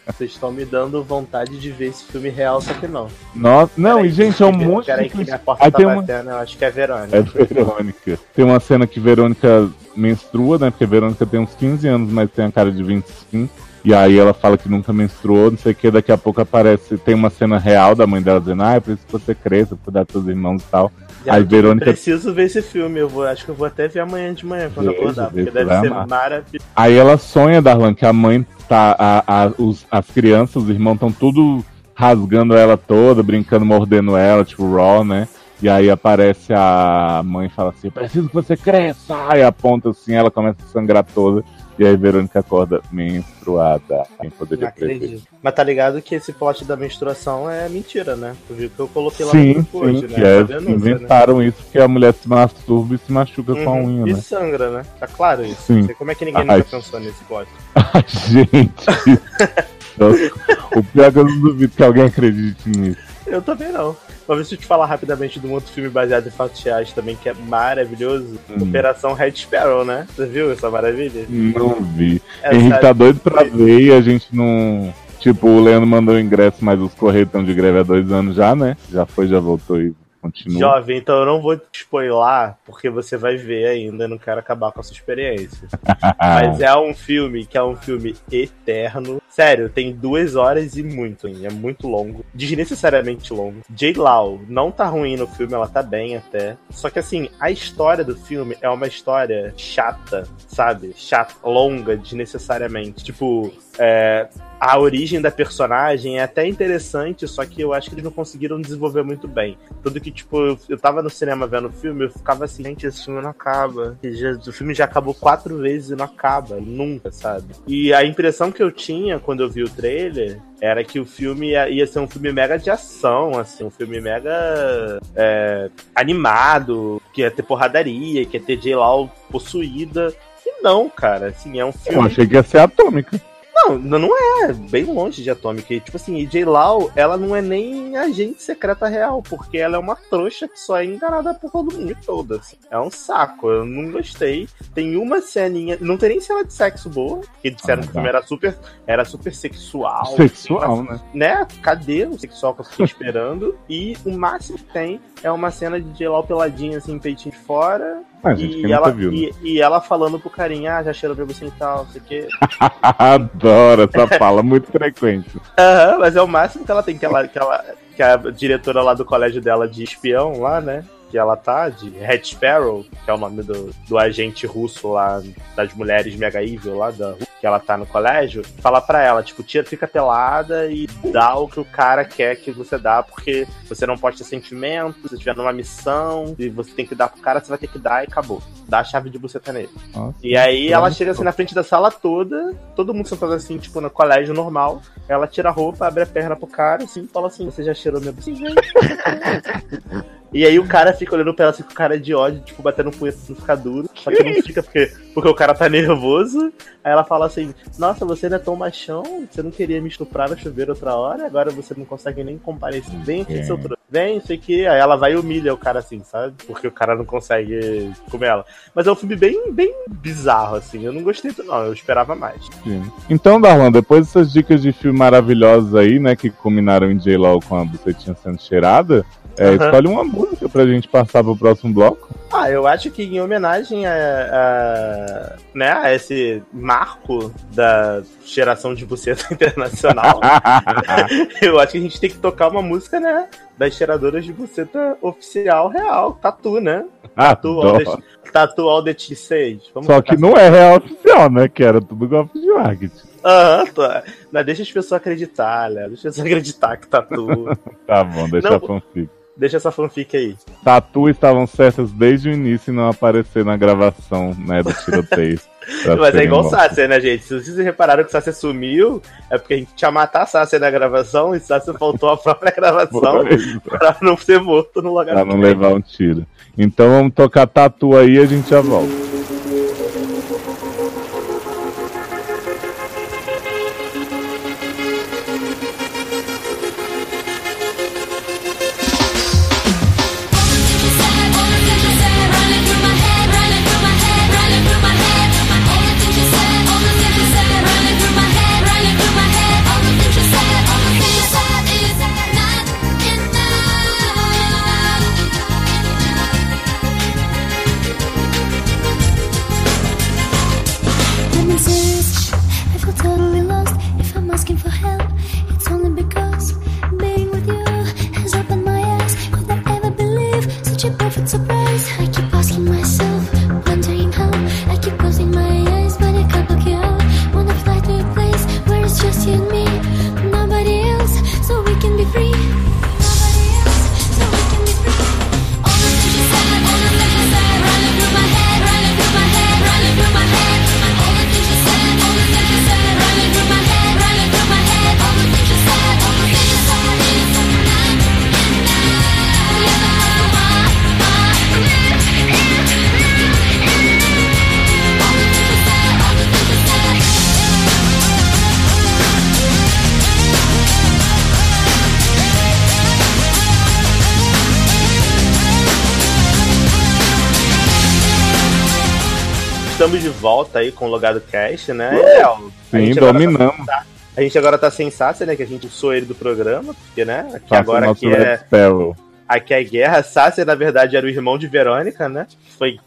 S3: Vocês estão me dando vontade de ver esse filme real, só que não.
S1: Nossa, não,
S3: Peraí,
S1: e gente, é um monte
S3: Peraí
S1: de
S3: que minha porta
S1: Aí
S3: tá
S1: uma-
S3: batendo, eu acho que é Verônica.
S1: É Verônica. Tem uma cena que Verônica menstrua, né? Porque Verônica tem uns 15 anos, mas tem a cara de 25. E aí ela fala que nunca menstruou, não sei o que, daqui a pouco aparece, tem uma cena real da mãe dela dizendo, ah, é preciso que você cresça, cuidar dos seus irmãos e tal.
S3: Já
S1: Aí
S3: eu
S1: Verônica-
S3: preciso ver esse filme, eu vou, acho que eu vou até ver amanhã de manhã quando
S1: Veja,
S3: acordar, porque deve ser
S1: amar.
S3: maravilhoso.
S1: Aí ela sonha, Darlan, que a mãe tá. A, a- os, as crianças, os irmãos estão tudo rasgando ela toda, brincando, mordendo ela, tipo Raw, né? E aí aparece a mãe e fala assim: "Eu preciso que você cresça! Aí aponta assim, ela começa a sangrar toda. E aí Verônica acorda menstruada. Quem
S3: Não
S1: poderia prever?
S3: acredito. Mas tá ligado que esse plot da menstruação é mentira, né? Tu viu que eu coloquei lá
S1: Sim,
S3: no grupo
S1: sim,
S3: hoje, né?
S1: é,
S3: denúncia,
S1: inventaram isso porque a mulher se masturba e se machuca com a
S3: Uhum.
S1: unha,
S3: E
S1: né?
S3: sangra, né? Tá claro isso.
S1: Sim.
S3: Não como é que ninguém
S1: Ai.
S3: nunca pensou nesse plot. [LAUGHS]
S1: Ai, gente. [LAUGHS] O pior é que eu não duvido que alguém acredite nisso.
S3: Eu também não. Mas deixa eu te falar rapidamente de um outro filme baseado em fatos reais também, que é maravilhoso.
S1: Hum.
S3: Operação Red Sparrow, né? Você viu essa maravilha?
S1: Não vi.
S3: É,
S1: Henrique tá doido pra ver e a gente não. Tipo, o Leandro mandou o ingresso, mas os Correios estão de greve há dois anos já, né? Já foi, já voltou e continua.
S3: Jovem, então eu não vou te spoiler, porque você vai ver ainda, eu não quero acabar com a sua experiência. [LAUGHS] Mas é um filme que é um filme eterno, Sério, tem duas horas e muito, hein? é muito longo. Desnecessariamente longo. J. Lau não tá ruim no filme, ela tá bem até. Só que assim, a história do filme é uma história chata, sabe? Chata, longa, desnecessariamente. Tipo, é, a origem da personagem é até interessante, só que eu acho que eles não conseguiram desenvolver muito bem. Tudo que, tipo, eu, eu tava no cinema vendo o filme, eu ficava assim, gente, esse filme não acaba. Já- o filme já acabou quatro vezes e não acaba, nunca, sabe? E a impressão que eu tinha quando eu vi o trailer era que o filme ia, ia ser um filme mega de ação, assim, um filme mega é, animado, que ia ter porradaria, que ia ter J-Law possuída. E não, cara, assim, é um
S1: Eu
S3: filme.
S1: achei que ia ser atômica.
S3: Não, não não é. Bem longe de Atômica. E, tipo assim, J. Lau, ela não é nem agente secreta real, porque ela é uma trouxa que só é enganada por todo mundo toda. assim. É um saco. Eu não gostei. Tem uma ceninha. Não tem nem cena de sexo boa, porque disseram
S1: Ah,
S3: que o filme era super, era super sexual.
S1: Sexual, né?
S3: Né? Cadê o sexual que eu fiquei esperando? E o máximo que tem é uma cena de J. Lau peladinha, assim, peitinho de fora.
S1: Ah, gente,
S3: e, ela,
S1: viu, né?
S3: e, e ela falando pro carinha, ah, já cheirou pra você e tal, não sei o quê. [LAUGHS]
S1: Adoro essa fala, muito frequente.
S3: Aham, mas é o máximo que ela tem, que ela, que ela. Que a diretora lá do colégio dela de espião lá, né? Que ela tá, de Red Sparrow, que é o nome do, do agente russo lá, das mulheres mega evil lá da Rússia, que ela tá no colégio, fala pra ela, tipo, tia, fica pelada e dá o que o cara quer que você dá, porque você não pode ter sentimentos, se estiver numa missão, e você tem que dar pro cara, você vai ter que dar e acabou. Dá a chave de buceta nele.
S1: Nossa.
S3: E aí ela chega assim na frente da sala toda, todo mundo sentado assim, tipo, no colégio normal. Ela tira a roupa, abre a perna pro cara, assim, e fala assim: Você já cheirou minha buceta? [LAUGHS] E aí o cara fica olhando pra ela assim com cara de ódio, tipo, batendo um punho não ficar duro. Só que não fica porque, porque o cara tá nervoso. Aí ela fala assim, nossa, você não é tão machão, você não queria me estuprar no chuveiro outra hora, agora você não consegue nem comparecer. Vem aqui,
S1: É.
S3: seu trouxa. Vem, não sei o que. Aí ela vai e humilha o cara assim, sabe? Porque o cara não consegue comer ela. Mas é um filme bem, bem bizarro, assim. Eu não gostei, do- não. Eu esperava mais.
S1: Sim. Então, Darlan, depois dessas dicas de filme maravilhosos aí, né, que combinaram em J-Law com a bucetinha sendo cheirada, é,
S3: Aham.
S1: escolhe uma música pra gente passar pro próximo bloco.
S3: Ah, eu acho que em homenagem a, a, né, a esse marco da geração de buceta [LAUGHS] internacional, [LAUGHS] eu acho que a gente tem que tocar uma música, né? Das cheiradoras de buceta oficial real, Tatu, né? Tatu All the, Tatu All the T6. Vamos
S1: Só que não é real oficial, né? Que era tudo golpe de marketing.
S3: Aham, tá. Não, deixa as pessoas acreditar, né? Deixa as pessoas acreditar que Tatu. [LAUGHS]
S1: Tá bom, deixa
S3: Não.
S1: a fanfic.
S3: Deixa essa fanfic aí.
S1: Tatu estavam certas desde o início e não aparecer na gravação, né, do tiroteio. [LAUGHS]
S3: Mas é igual o. Sácia, né, gente? Se vocês repararam que o Sácia sumiu, é porque a gente tinha matar a Sácia na gravação e Sácia faltou a própria gravação [LAUGHS]
S1: Foi,
S3: pra não ser morto no lugar
S1: pra não levar um tiro. Então vamos tocar Tatu aí e a gente já volta.
S3: Volta aí com o Logado Cast, né? Léo? A
S1: Sim,
S3: gente agora tá-
S1: dominamos.
S3: A gente agora tá sem Sácia, né? Que a gente usou ele do programa, porque, né? Aqui agora aqui é.
S1: Sparrow.
S3: Aqui é Guerra. Sácia, na verdade, era o irmão de Verônica, né? Foi,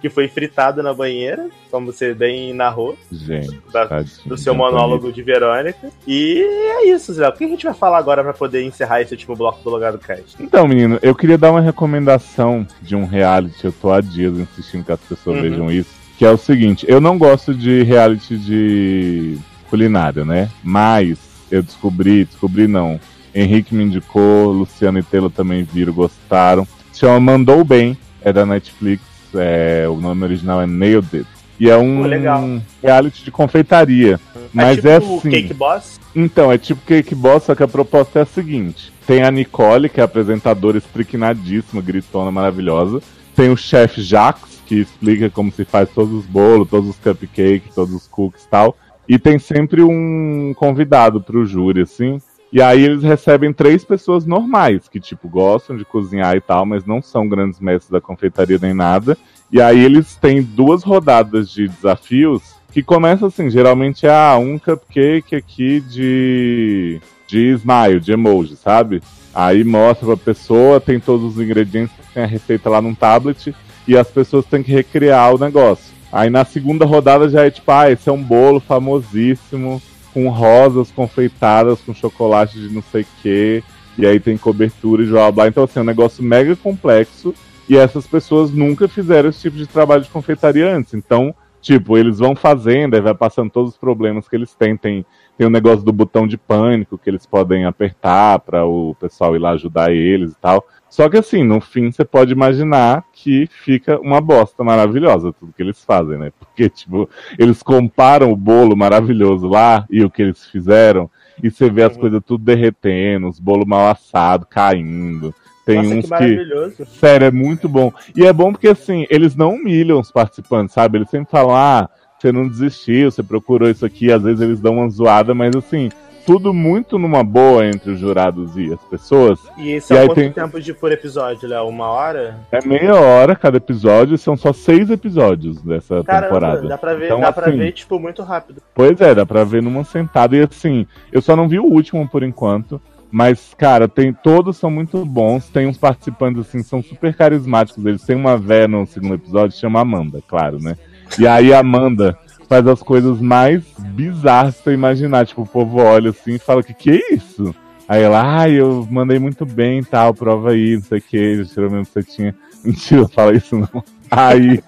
S3: que foi fritado na banheira, como você bem narrou.
S1: Gente,
S3: Da-
S1: tadinho,
S3: do seu
S1: é
S3: monólogo de Verônica. E é isso, Zé. O que a gente vai falar agora pra poder encerrar esse último bloco do Logado Cast?
S1: Então, menino, eu queria dar uma recomendação de um reality. Eu tô há dias insistindo que as pessoas
S3: Uhum.
S1: vejam isso. Que é o seguinte: eu não gosto de reality de culinária, né? Mas eu descobri, descobri não. Henrique me indicou, Luciano e Telo também viram, gostaram. Se chama Mandou Bem, é da Netflix. é, o nome original é Nailed It. E é um
S3: legal.
S1: reality de confeitaria. Mas
S3: tipo
S1: é assim.
S3: Cake Boss?
S1: Então, é tipo Cake Boss, só que a proposta é a seguinte: tem a Nicole, que é a apresentadora estriquinadíssima, gritona, maravilhosa. Tem o chefe Jacques, que explica como se faz todos os bolos, todos os cupcakes, todos os cookies e tal. E tem sempre um convidado pro júri, assim. E aí eles recebem três pessoas normais, que, tipo, gostam de cozinhar e tal, mas não são grandes mestres da confeitaria nem nada. E aí eles têm duas rodadas de desafios que começa assim, geralmente é ah, um cupcake aqui de de smile, de emoji, sabe? Aí mostra pra pessoa, tem todos os ingredientes, tem a receita lá num tablet e as pessoas têm que recriar o negócio. Aí na segunda rodada já é tipo, ah, esse é um bolo famosíssimo com rosas confeitadas com chocolate de não sei o que, e aí tem cobertura e blá blá. Então assim, é um negócio mega complexo e essas pessoas nunca fizeram esse tipo de trabalho de confeitaria antes. Então, tipo, eles vão fazendo, aí vai passando todos os problemas que eles têm. Tem, tem o negócio do botão de pânico que eles podem apertar para o pessoal ir lá ajudar eles e tal. Só que assim, no fim você pode imaginar que fica uma bosta maravilhosa tudo que eles fazem, né? [LAUGHS] Porque, tipo, eles comparam o bolo maravilhoso lá e o que eles fizeram, e você vê as
S3: Uhum.
S1: coisas tudo derretendo, os bolos mal assados caindo. Tem
S3: Nossa,
S1: uns
S3: que
S1: que. Sério, é muito bom. E é bom porque, assim, eles não humilham os participantes, sabe? Eles sempre falam, ah, você não desistiu, você procurou isso aqui. Às vezes eles dão uma zoada, mas, assim, tudo muito numa boa entre os jurados e as pessoas.
S3: E isso é
S1: aí
S3: quanto
S1: tem-
S3: tempo de por episódio, Léo? Uma hora?
S1: É meia hora cada episódio, são só seis episódios dessa
S3: Caramba,
S1: temporada.
S3: dá pra ver,
S1: Então,
S3: dá pra
S1: assim,
S3: ver, tipo, muito rápido.
S1: Pois é, dá pra ver numa sentada. E assim, eu só não vi o último por enquanto. Mas, cara, tem todos são muito bons. Tem uns participantes, assim, são super carismáticos. Eles têm uma véia no segundo episódio, chama Amanda, claro, né? E aí a Amanda faz as coisas mais bizarras você imaginar. Tipo, o povo olha assim e fala, que que é isso? Aí ela, ai, eu mandei muito bem tal, prova aí, não sei o que, tirou mesmo que você tinha. [LAUGHS] Mentira, fala isso não. Aí,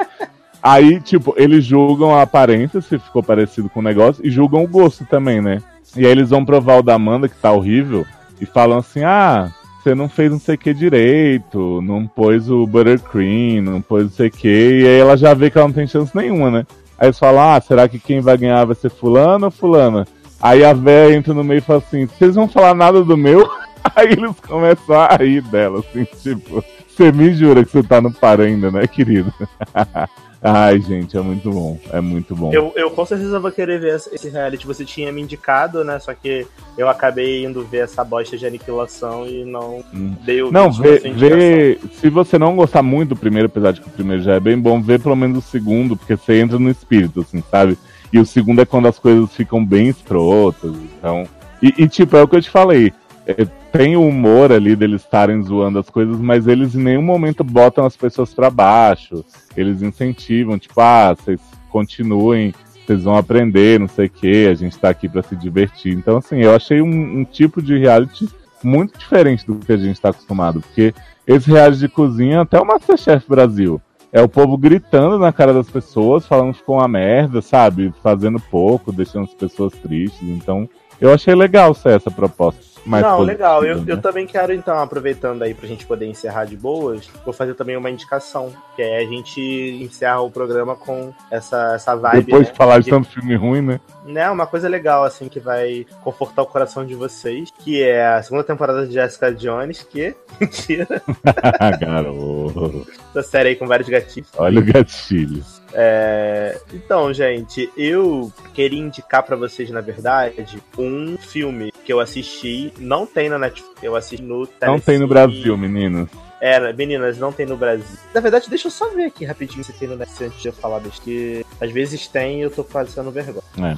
S1: aí, tipo, eles julgam a aparência, se ficou parecido com o negócio, e julgam o gosto também, né? E aí eles vão provar o da Amanda, que tá horrível, e falam assim, ah, você não fez não sei o que direito, não pôs o buttercream, não pôs não sei o que, e aí ela já vê que ela não tem chance nenhuma, né? Aí eles falam, ah, será que quem vai ganhar vai ser fulano ou fulana? Aí a véia entra no meio e fala assim, vocês vão falar nada do meu? [LAUGHS] Aí eles começam a rir dela, assim, tipo, você me jura que você tá no par ainda, né, querido? [LAUGHS] Ai, gente, é muito bom, é muito bom.
S3: Eu, eu com certeza vou querer ver esse reality. Você tinha me indicado, né? Só que eu acabei indo ver essa bosta de aniquilação e não
S1: Hum.
S3: dei o
S1: Não, vê,
S3: indicação.
S1: vê. Se você não gostar muito do primeiro, apesar de que o primeiro já é bem bom, vê pelo menos o segundo, porque você entra no espírito, assim, sabe? E o segundo é quando as coisas ficam bem escrotas, então. E, e, tipo, é o que eu te falei. É, tem o humor ali deles estarem zoando as coisas, mas eles em nenhum momento botam as pessoas pra baixo. Eles incentivam, tipo, ah, vocês continuem, vocês vão aprender, não sei o que, a gente tá aqui pra se divertir. Então, assim, eu achei um, um tipo de reality muito diferente do que a gente tá acostumado, porque esse reality de cozinha, até o Masterchef Brasil, é o povo gritando na cara das pessoas, falando que ficou uma merda, sabe? Fazendo pouco, deixando as pessoas tristes. Então, eu achei legal ser essa proposta. Mais
S3: não, legal. Eu,
S1: né?
S3: eu também quero, então, aproveitando aí pra gente poder encerrar de boas, vou fazer também uma indicação. Que é a gente encerra o programa com essa, essa vibe.
S1: Depois
S3: né,
S1: de falar de tanto filme ruim, né?
S3: né, uma coisa legal, assim, que vai confortar o coração de vocês, que é a segunda temporada de Jessica Jones, que, [LAUGHS] mentira, [LAUGHS]
S1: Garoto.
S3: da série aí com vários gatinhos.
S1: Olha o gatilho.
S3: É, Então, gente, eu queria indicar pra vocês, na verdade, um filme que eu assisti, não tem na Netflix, eu assisti no
S1: Não tem no
S3: Telecine.
S1: Brasil, menino.
S3: É, meninas, não tem no Brasil. Na verdade, deixa eu só ver aqui rapidinho se tem no Netflix antes de eu falar desse. que Às vezes tem e eu tô fazendo vergonha.
S1: É,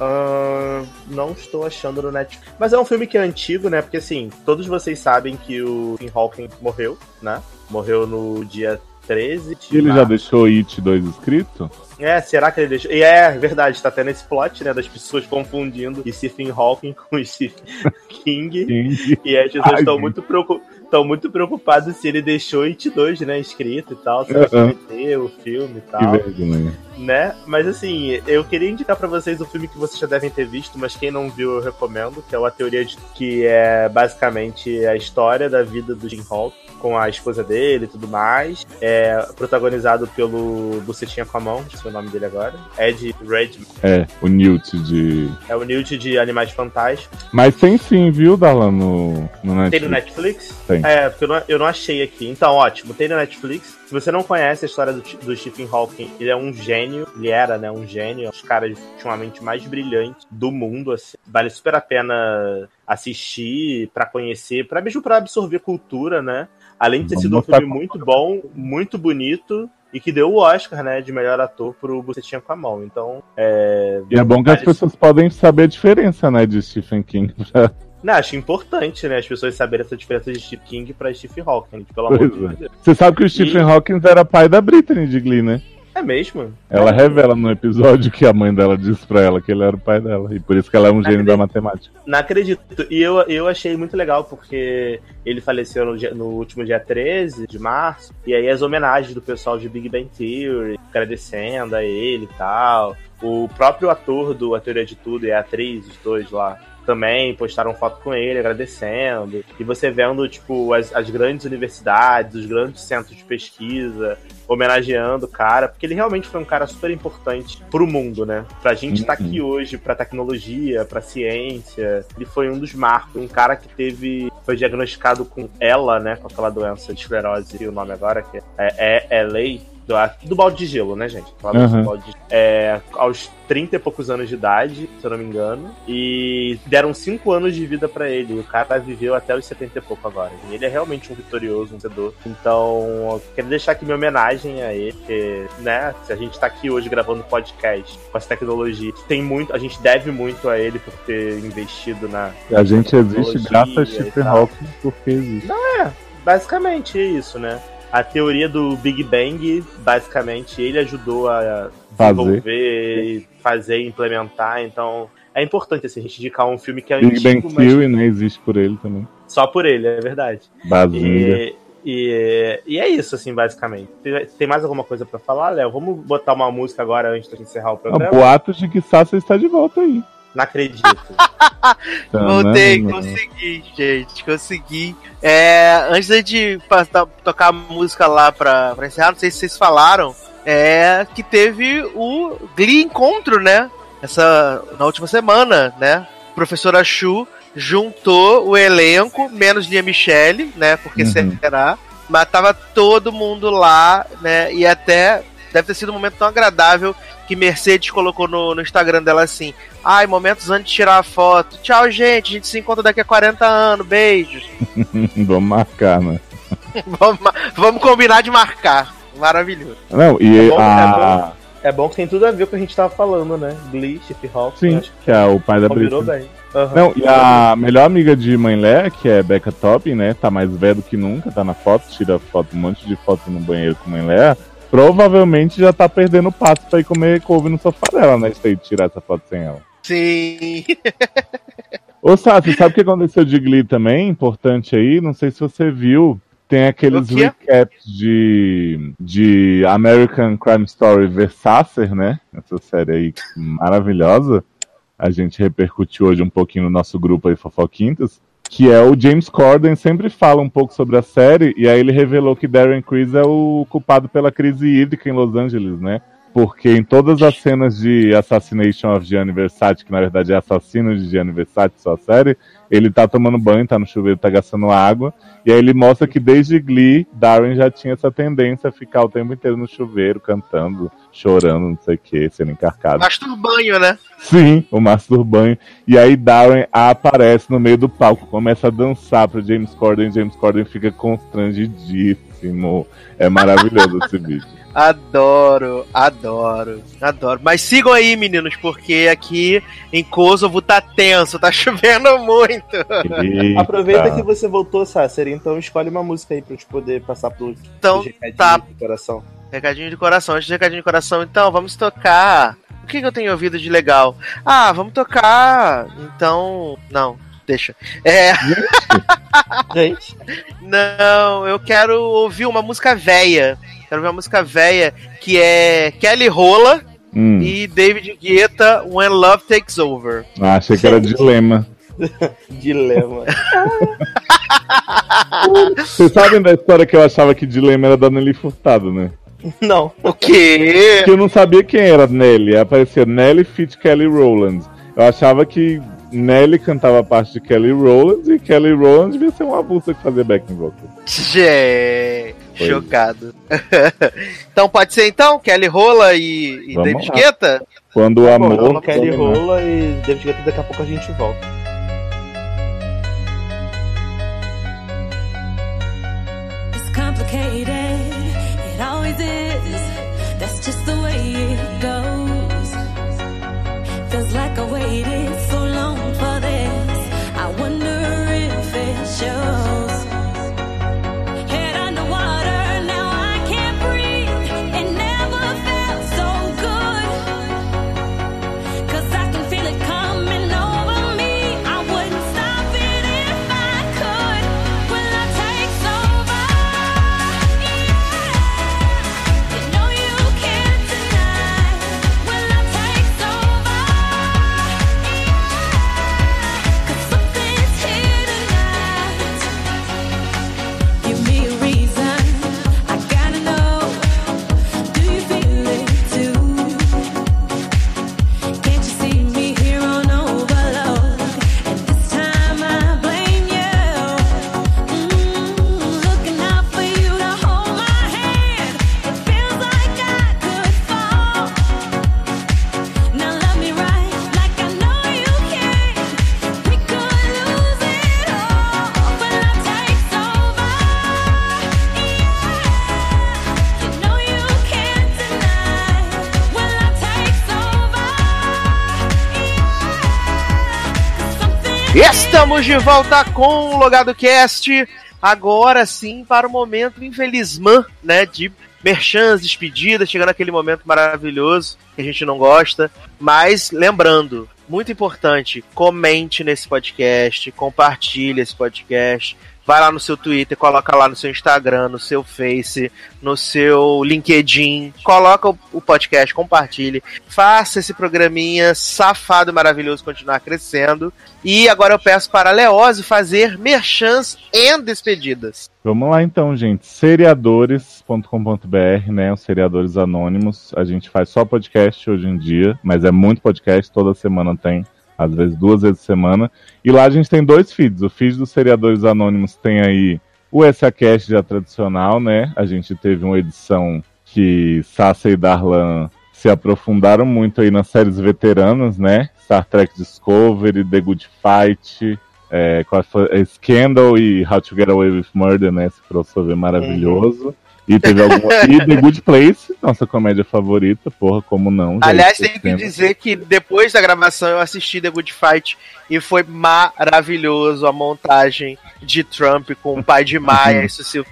S3: Ahn, não estou achando no Netflix. Mas é um filme que é antigo, né? Porque assim, todos vocês sabem que o Stephen Hawking morreu, né? Morreu no dia 13 de
S1: ele já deixou It 2 escrito?
S3: É, será que ele deixou? E é verdade, tá tendo esse plot, né? Das pessoas confundindo Stephen Hawking [LAUGHS] com Stephen King.
S1: King.
S3: E as pessoas estão muito, preocu... tão muito preocupadas se ele deixou It 2, né? Escrito e tal, se vai
S1: Aham.
S3: ter o filme e
S1: Que
S3: tal.
S1: vergonha.
S3: né? Mas assim, eu queria indicar pra vocês o filme que vocês já devem ter visto, mas quem não viu eu recomendo, que é o A Teoria de que é basicamente a história da vida do Jim Hawk com a esposa dele e tudo mais. É protagonizado pelo Bucetinha com a mão, não sei o nome dele agora. Ed Redman.
S1: É, o Newt de.
S3: É o Newt de Animais Fantásticos.
S1: Mas tem sim, viu, Darlan, no, no
S3: Tem no
S1: Netflix?
S3: Netflix?
S1: Tem.
S3: É, porque eu não, eu não achei aqui. Então, ótimo, tem no Netflix. Se você não conhece a história do, do Stephen Hawking, ele é um gênio, ele era, né, um gênio, um dos caras que tinha uma mente mais brilhante do mundo, assim. Vale super a pena assistir, pra conhecer, para mesmo pra absorver cultura, né? Além de ter sido um filme muito bom, muito bonito, e que deu o Oscar, né, de melhor ator pro Bucetinha com a mão. Então, é...
S1: E é bom que as pessoas podem saber a diferença, né, de Stephen King [LAUGHS] pra.
S3: Não, acho importante, né, as pessoas saberem essa diferença de Stephen King pra Stephen Hawking, pelo amor
S1: Pois
S3: de Deus.
S1: Você sabe que o Stephen Hawking era pai da Britney de Glee, né?
S3: É mesmo?
S1: Ela revela no episódio que a mãe dela disse pra ela que ele era o pai dela. E por isso que ela é um gênio da matemática.
S3: Não acredito. E eu, eu achei muito legal, porque ele faleceu no, dia- no último dia 13 de março. E aí as homenagens do pessoal de Big Bang Theory, agradecendo a ele e tal. O próprio ator do A Teoria de Tudo e a atriz, os dois lá, também postaram foto com ele, agradecendo. E você vendo, tipo, as, as grandes universidades, os grandes centros de pesquisa, homenageando o cara, porque ele realmente foi um cara super importante pro mundo, né? Pra gente estar
S1: Uhum.
S3: aqui hoje, pra tecnologia, pra ciência. Ele foi um dos marcos, um cara que teve. Foi diagnosticado com ela, né? Com aquela doença de esclerose, e o nome agora, que é, é, é lei. Do, do balde de gelo, né, gente?
S1: Uhum.
S3: do balde de é, aos 30 e poucos anos de idade, se eu não me engano. E deram 5 anos de vida pra ele. E o cara viveu até os 70 e pouco agora. E ele é realmente um vitorioso, um vencedor. Então, eu quero deixar aqui minha homenagem a ele, porque, né, se a gente tá aqui hoje gravando podcast com essa tecnologia, tem muito, a gente deve muito a ele por ter investido na.
S1: A gente existe graças a Stephen. Hawking porque existe.
S3: Basicamente é isso, né? A teoria do Big Bang, basicamente, ele ajudou a desenvolver, fazer implementar. Então, é importante assim, a gente indicar um filme que é
S1: Big Bang
S3: antigo, mas
S1: Theory, né? Existe por ele também.
S3: só por ele, é verdade.
S1: Bazinga.
S3: E, e, e é isso, assim, basicamente. Tem, tem mais alguma coisa pra falar, Léo? Vamos botar uma música agora antes de encerrar o
S1: Ah,
S3: programa?
S1: boatos de que Sassa está de volta aí.
S3: Não acredito. [LAUGHS]
S2: Voltei,
S1: Tanana.
S2: consegui, gente, consegui. É, antes de pa- to- tocar a música lá pra, pra encerrar, não sei se vocês falaram, é que teve o Glee Encontro, né? Essa, na última semana, né? Professora Chu juntou o elenco, menos Lia Michele, né? Porque
S1: Uhum.
S2: será? Mas tava todo mundo lá, né? E até deve ter sido um momento tão agradável que Mercedes colocou no, no Instagram dela assim: Ai, momentos antes de tirar a foto. Tchau, gente. A gente se encontra daqui a 40 anos. Beijos. [LAUGHS]
S1: Vamos marcar, né? [LAUGHS]
S2: vamos, vamos combinar de marcar. Maravilhoso.
S1: Não, e
S3: É bom,
S1: a.
S3: é bom que tem tudo a ver com o que a gente tava falando, né? Glee, Steve Hawking.
S1: Sim,
S3: acho
S1: que é o pai da
S3: combinou
S1: Britney.
S3: bem. Aham.
S1: Não, e a melhor amiga de Mãe Lé, que é Becca Topping, né? Tá mais velha do que nunca, tá na foto, tira foto, um monte de foto no banheiro com Mãe Lé. Provavelmente já tá perdendo o passo pra ir comer couve no sofá dela, né? Se tirar essa foto sem ela.
S2: Sim.
S1: Ô, Sassi, sabe o que aconteceu de Glee também? Importante aí, não sei se você viu. Tem aqueles recaps de, de American Crime Story Versacer, né? Essa série aí maravilhosa. A gente repercutiu hoje um pouquinho no nosso grupo aí, Fofoquintas. Que é o James Corden sempre fala um pouco sobre a série, e aí ele revelou que Darren Criss é o culpado pela crise hídrica em Los Angeles, né? Porque em todas as cenas de Assassination of Gianni Versace, que na verdade é assassino de Gianni Versace, sua série, ele tá tomando banho, tá no chuveiro, tá gastando água. E aí ele mostra que desde Glee, Darren já tinha essa tendência a ficar o tempo inteiro no chuveiro, cantando, chorando, não sei o que, sendo encarcado.
S2: Masturbanho, né?
S1: Sim, o masturbanho. E aí Darren aparece no meio do palco, começa a dançar pro James Corden, James Corden fica constrangidíssimo. é maravilhoso esse [LAUGHS] vídeo.
S2: Adoro, adoro, adoro. Mas sigam aí, meninos, porque aqui em Kosovo tá tenso, tá [LAUGHS] chovendo muito.
S1: Eita.
S3: Aproveita que você voltou, Sácer, então escolhe uma música aí pra gente poder passar pro
S2: Então,
S3: recadinho
S2: tá.
S3: do coração.
S2: Recadinho de coração, antes de recadinho de coração, então, vamos tocar. O que, que eu tenho ouvido de legal? Ah, vamos tocar. Então. Não, deixa. É.
S3: Gente, [LAUGHS]
S2: Não, eu quero ouvir uma música véia. Quero ouvir uma música véia que é Kelly Rola
S1: Hum,
S2: e David Guetta When Love Takes Over.
S1: ah, achei que era dilema. [LAUGHS]
S3: dilema. [LAUGHS]
S1: Vocês sabem da história que eu achava que dilema era da Nelly Furtado, né?
S3: Não.
S2: O quê?
S1: Que eu não sabia quem era Nelly. Aparecia Nelly Fit Kelly Rowland. Eu achava que Nelly cantava a parte de Kelly Rowland e Kelly Rowland devia ser uma avulsa que fazia backing vocal.
S2: Gente,
S1: Pois.
S2: chocado. [LAUGHS] então pode ser então? Kelly Rola e, e
S1: Vamos
S2: David
S1: lá.
S2: Guetta?
S1: Quando o
S3: Bom,
S1: amor.
S3: vamos Kelly. Rola e David Guetta, daqui a pouco a gente volta.
S5: It's complicated, it always is. That's just the way it goes. Feels like I waited
S2: estamos de volta com o Logado Cast. Agora sim, para o momento infelizmente, né? De merchans, despedidas, chegando aquele momento maravilhoso que a gente não gosta. Mas lembrando, muito importante, comente nesse podcast, compartilhe esse podcast. Vai lá no seu Twitter, coloca lá no seu Instagram, no seu Face, no seu LinkedIn, coloca o, podcast, compartilhe, faça esse programinha safado e maravilhoso continuar crescendo. E agora eu peço para a Leose fazer merchans e despedidas.
S1: Vamos lá então, gente. Seriadores.com.br, né? Os seriadores anônimos. A gente faz só podcast hoje em dia, mas é muito podcast, toda semana tem, às vezes duas vezes por semana. E lá a gente tem dois feeds. O feed dos seriadores anônimos tem aí o SACast já tradicional, né? A gente teve uma edição que Sassa e Darlan se aprofundaram muito aí nas séries veteranas, né? Star Trek Discovery, The Good Fight, é, Scandal e How to Get Away with Murder, né? Esse crossover maravilhoso. E teve [LAUGHS] alguma. e The Good Place, nossa comédia favorita, porra, como não?
S2: Aliás, tenho que dizer que depois da gravação eu assisti The Good Fight e foi maravilhoso a montagem de Trump com o pai de Maia e [LAUGHS] Cecil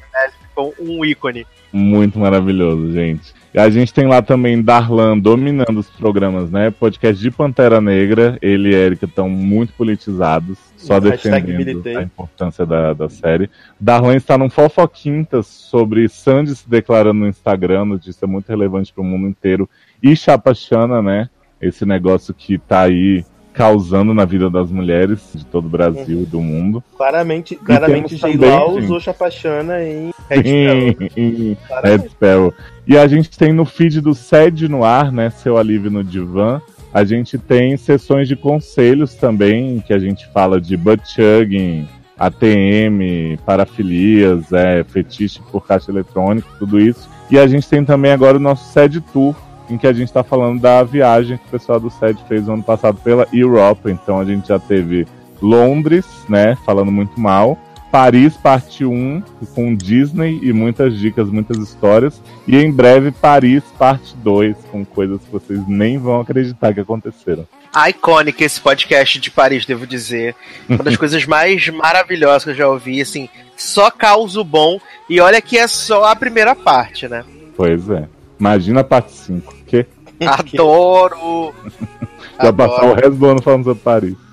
S2: com um ícone.
S1: Muito maravilhoso, gente. E a gente tem lá também Darlan dominando os programas, né? Podcast de Pantera Negra. Ele e Erika estão muito politizados, só defendendo a importância da, da série. Darlan está num fofoquintas sobre Sandy se declarando no Instagram, notícia muito relevante para o mundo inteiro. E Chapachana, né? Esse negócio que tá aí causando na vida das mulheres de todo o Brasil e do mundo.
S3: Claramente, claramente
S1: temos também,
S3: J-Law usou Chapachana em Red Claramente.
S1: Red Sparrow. E a gente tem no feed do Sede no ar, né? Seu alívio no divã. A gente tem sessões de conselhos também, que a gente fala de butt chugging, ATM, parafilias, é, fetiche por caixa eletrônica, tudo isso. E a gente tem também agora o nosso Sede Tour, em que a gente está falando da viagem que o pessoal do Sede fez no ano passado pela Europa. Então a gente já teve Londres, né? Falando muito mal. Paris Parte 1 com Disney e muitas dicas, muitas histórias. E em breve Paris Parte 2 com coisas que vocês nem vão acreditar que aconteceram.
S2: Iconic esse podcast de Paris, devo dizer. Uma das [LAUGHS] coisas mais maravilhosas que eu já ouvi, assim, só causa bom. E olha que é só a primeira parte, né?
S1: Pois é. Imagina a parte 5. Que
S2: Adoro! [LAUGHS]
S1: vai passar o resto do ano falando sobre Paris.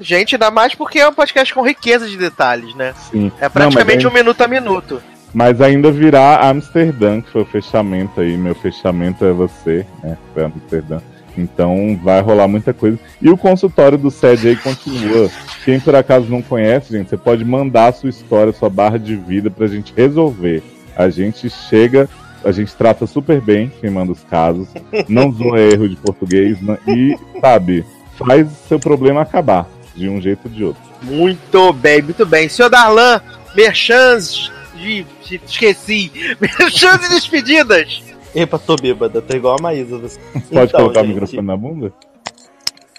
S2: Gente, ainda mais porque é um podcast com riqueza de detalhes, né?
S1: Sim.
S2: É praticamente
S1: Não,
S2: um minuto a minuto.
S1: Mas ainda virá Amsterdã, que foi o fechamento aí. Meu fechamento é você, né? Foi Amsterdã. Então vai rolar muita coisa. E o consultório do SED aí continua. Quem por acaso não conhece, gente, você pode mandar a sua história, sua barra de vida pra gente resolver. A gente chega, a gente trata super bem quem manda os casos, não zoa erro de português né? e, sabe, faz seu problema acabar de um jeito ou de outro.
S2: Muito bem, muito bem. Senhor Darlan, merchans de. de- esqueci. [LAUGHS] Merchans e despedidas.
S3: Epa, tô bêbada, tô igual a Maísa. Você.
S1: Pode
S3: Então,
S1: colocar o
S3: gente,
S1: microfone na bunda?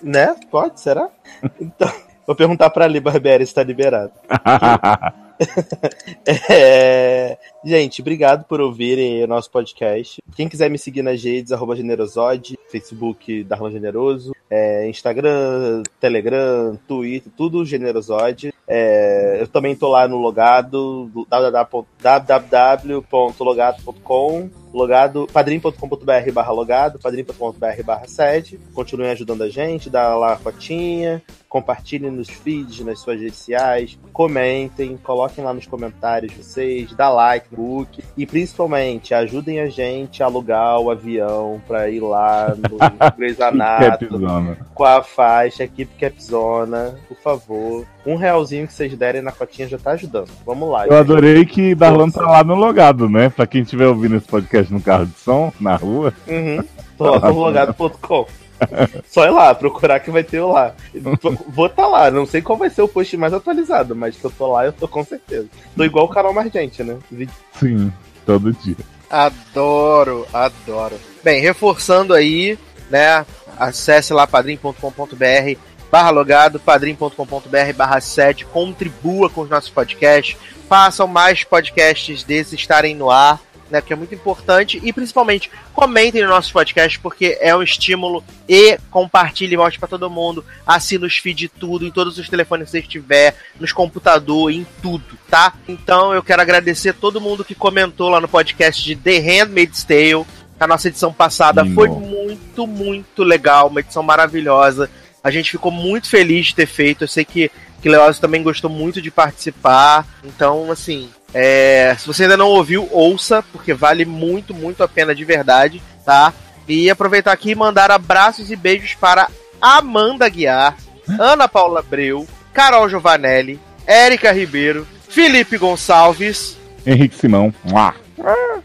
S3: Né? Pode, será? [LAUGHS] Então, vou perguntar pra Ali Barbieri se tá liberado. [LAUGHS] [LAUGHS] É, Gente, obrigado por ouvirem o nosso podcast. Quem quiser me seguir nas redes, arroba Generosode, Facebook Darlan Generoso, é, Instagram, Telegram, Twitter, tudo Generosode. É, eu também tô lá no Logado, www.logado.com, logado, padrim.com.br barra logado, padrim.com.br barra sede. Continuem ajudando a gente, dá lá a fotinha, compartilhem nos feeds, nas suas redes sociais, comentem, coloquem lá nos comentários vocês, dá like book e principalmente ajudem a gente a alugar o avião pra ir lá no [LAUGHS] Grey's Anatomy com a faixa equipe Capzona, por favor. Um realzinho que vocês derem na cotinha já tá ajudando. Vamos lá.
S1: Eu
S3: gente.
S1: adorei que Darlan tá lá no logado, né? Pra quem estiver ouvindo esse podcast no carro de som, na rua.
S3: Uhum. [LAUGHS] Só ir lá, procurar que vai ter eu lá. Vou estar tá lá, não sei qual vai ser o post mais atualizado, mas que eu tô lá, eu tô com certeza. Tô igual o Carol Margente, né?
S1: Sim, todo dia.
S2: Adoro, adoro. Bem, reforçando aí, né? Acesse lá padrim.com.br barra logado, padrim.com.br barra 7, contribua com os nossos podcasts, façam mais podcasts desses estarem no ar, né? Que é muito importante. E principalmente comentem nos nossos podcasts, porque é um estímulo e compartilhe, mostre para todo mundo, assina os feed de tudo, em todos os telefones que você tiver, nos computadores, em tudo, tá? Então eu quero agradecer todo mundo que comentou lá no podcast de The Handmaid's Tale. A nossa edição passada foi muito, muito legal, uma edição maravilhosa. A gente ficou muito feliz de ter feito. Eu sei que, que Leoz também gostou muito de participar. Então, assim, é, se você ainda não ouviu, ouça, porque vale muito, muito a pena de verdade, tá? E aproveitar aqui e mandar abraços e beijos para Amanda Guiar, Ana Paula Abreu, Carol Giovanelli, Érica Ribeiro, Felipe Gonçalves,
S1: Henrique Simão. [LAUGHS]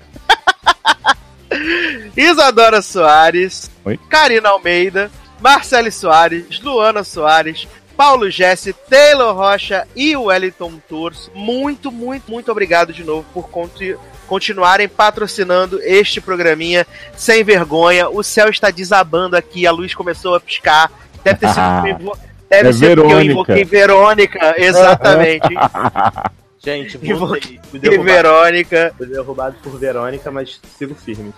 S2: Isadora Soares,
S1: Oi?
S2: Karina Almeida, Marcele Soares, Luana Soares, Paulo Jesse, Taylor Rocha e Wellington Torso. Muito, muito, muito obrigado de novo por conti- continuarem patrocinando este programinha sem vergonha. O céu está desabando aqui, a luz começou a piscar. Deve ter sido, [LAUGHS] porque eu invo- deve
S1: É
S2: ser porque eu
S1: Verônica.
S2: invoquei Verônica, exatamente. [LAUGHS]
S3: Gente,
S2: vou-
S3: voltei. Fui derrubado,
S2: Verônica.
S3: fui derrubado por Verônica, mas sigo firme.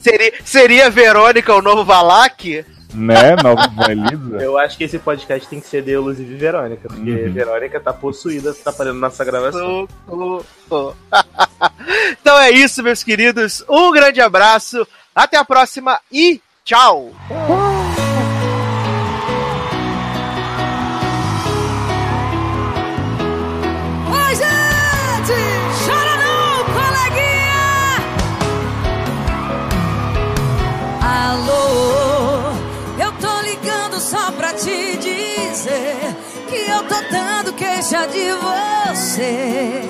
S2: Seria, seria Verônica o novo Valak?
S1: Né? Nova Elisa.
S3: Eu acho que esse podcast tem que ser de Elusive Verônica, porque
S1: Uhum.
S3: Verônica tá possuída atrapalhando nossa gravação. [LAUGHS]
S2: Então é isso, meus queridos. Um grande abraço, até a próxima e tchau!
S5: Queixa de você.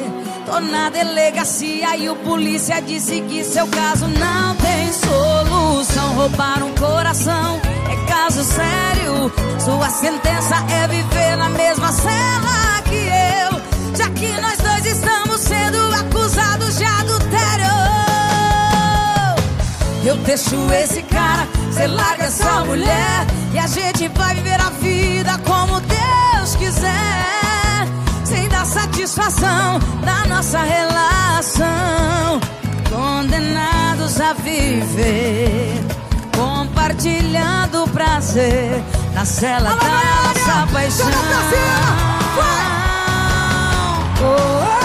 S5: Tô na delegacia e o polícia disse que seu caso não tem solução. Roubar um coração é caso sério. Sua sentença é viver na mesma cela que eu. Já que nós dois estamos sendo acusados de adultério. Eu deixo esse cara, cê larga essa mulher. E a gente vai viver a vida como Deus quiser.
S6: Satisfação da nossa relação. Condenados a viver, compartilhando o prazer na cela da nossa paixão.
S7: Oh, oh, oh,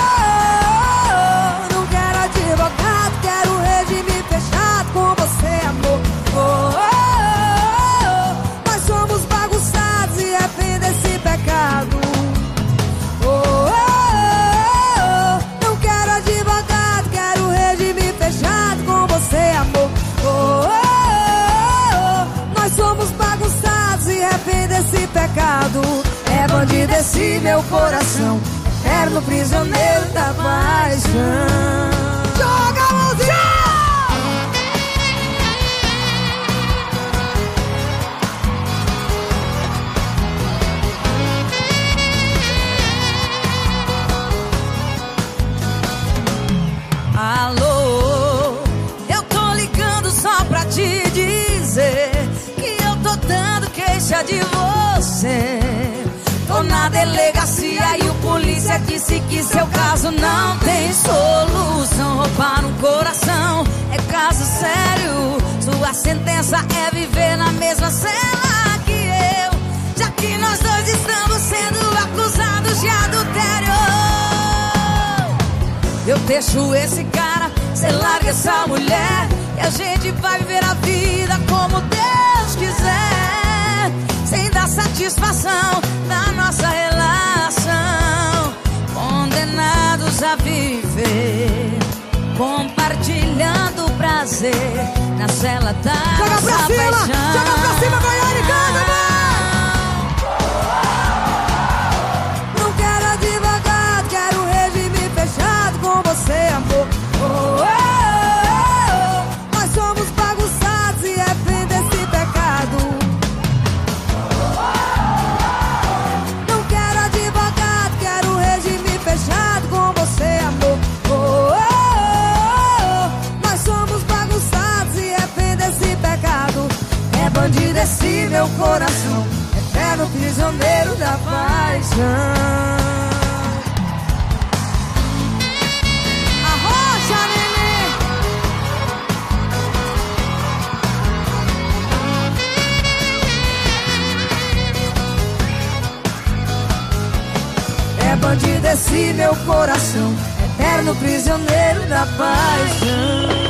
S7: Bandido esse meu coração, eterno prisioneiro da paixão. Joga a mãozinha!
S6: Disse que seu caso não tem solução. Roubar um coração é caso sério. Sua sentença é viver na mesma cela que eu. Já que nós dois estamos sendo acusados de adultério. Eu deixo esse cara, cê larga essa mulher E a gente vai viver a vida como Deus quiser Sem dar satisfação na nossa relação viver Compartilhando o prazer Na cela da
S7: Joga pra cima!
S6: paixão
S7: Joga pra cima, Goiânia, esse meu coração, eterno prisioneiro da paixão. É bandido esse meu coração, eterno prisioneiro da paixão.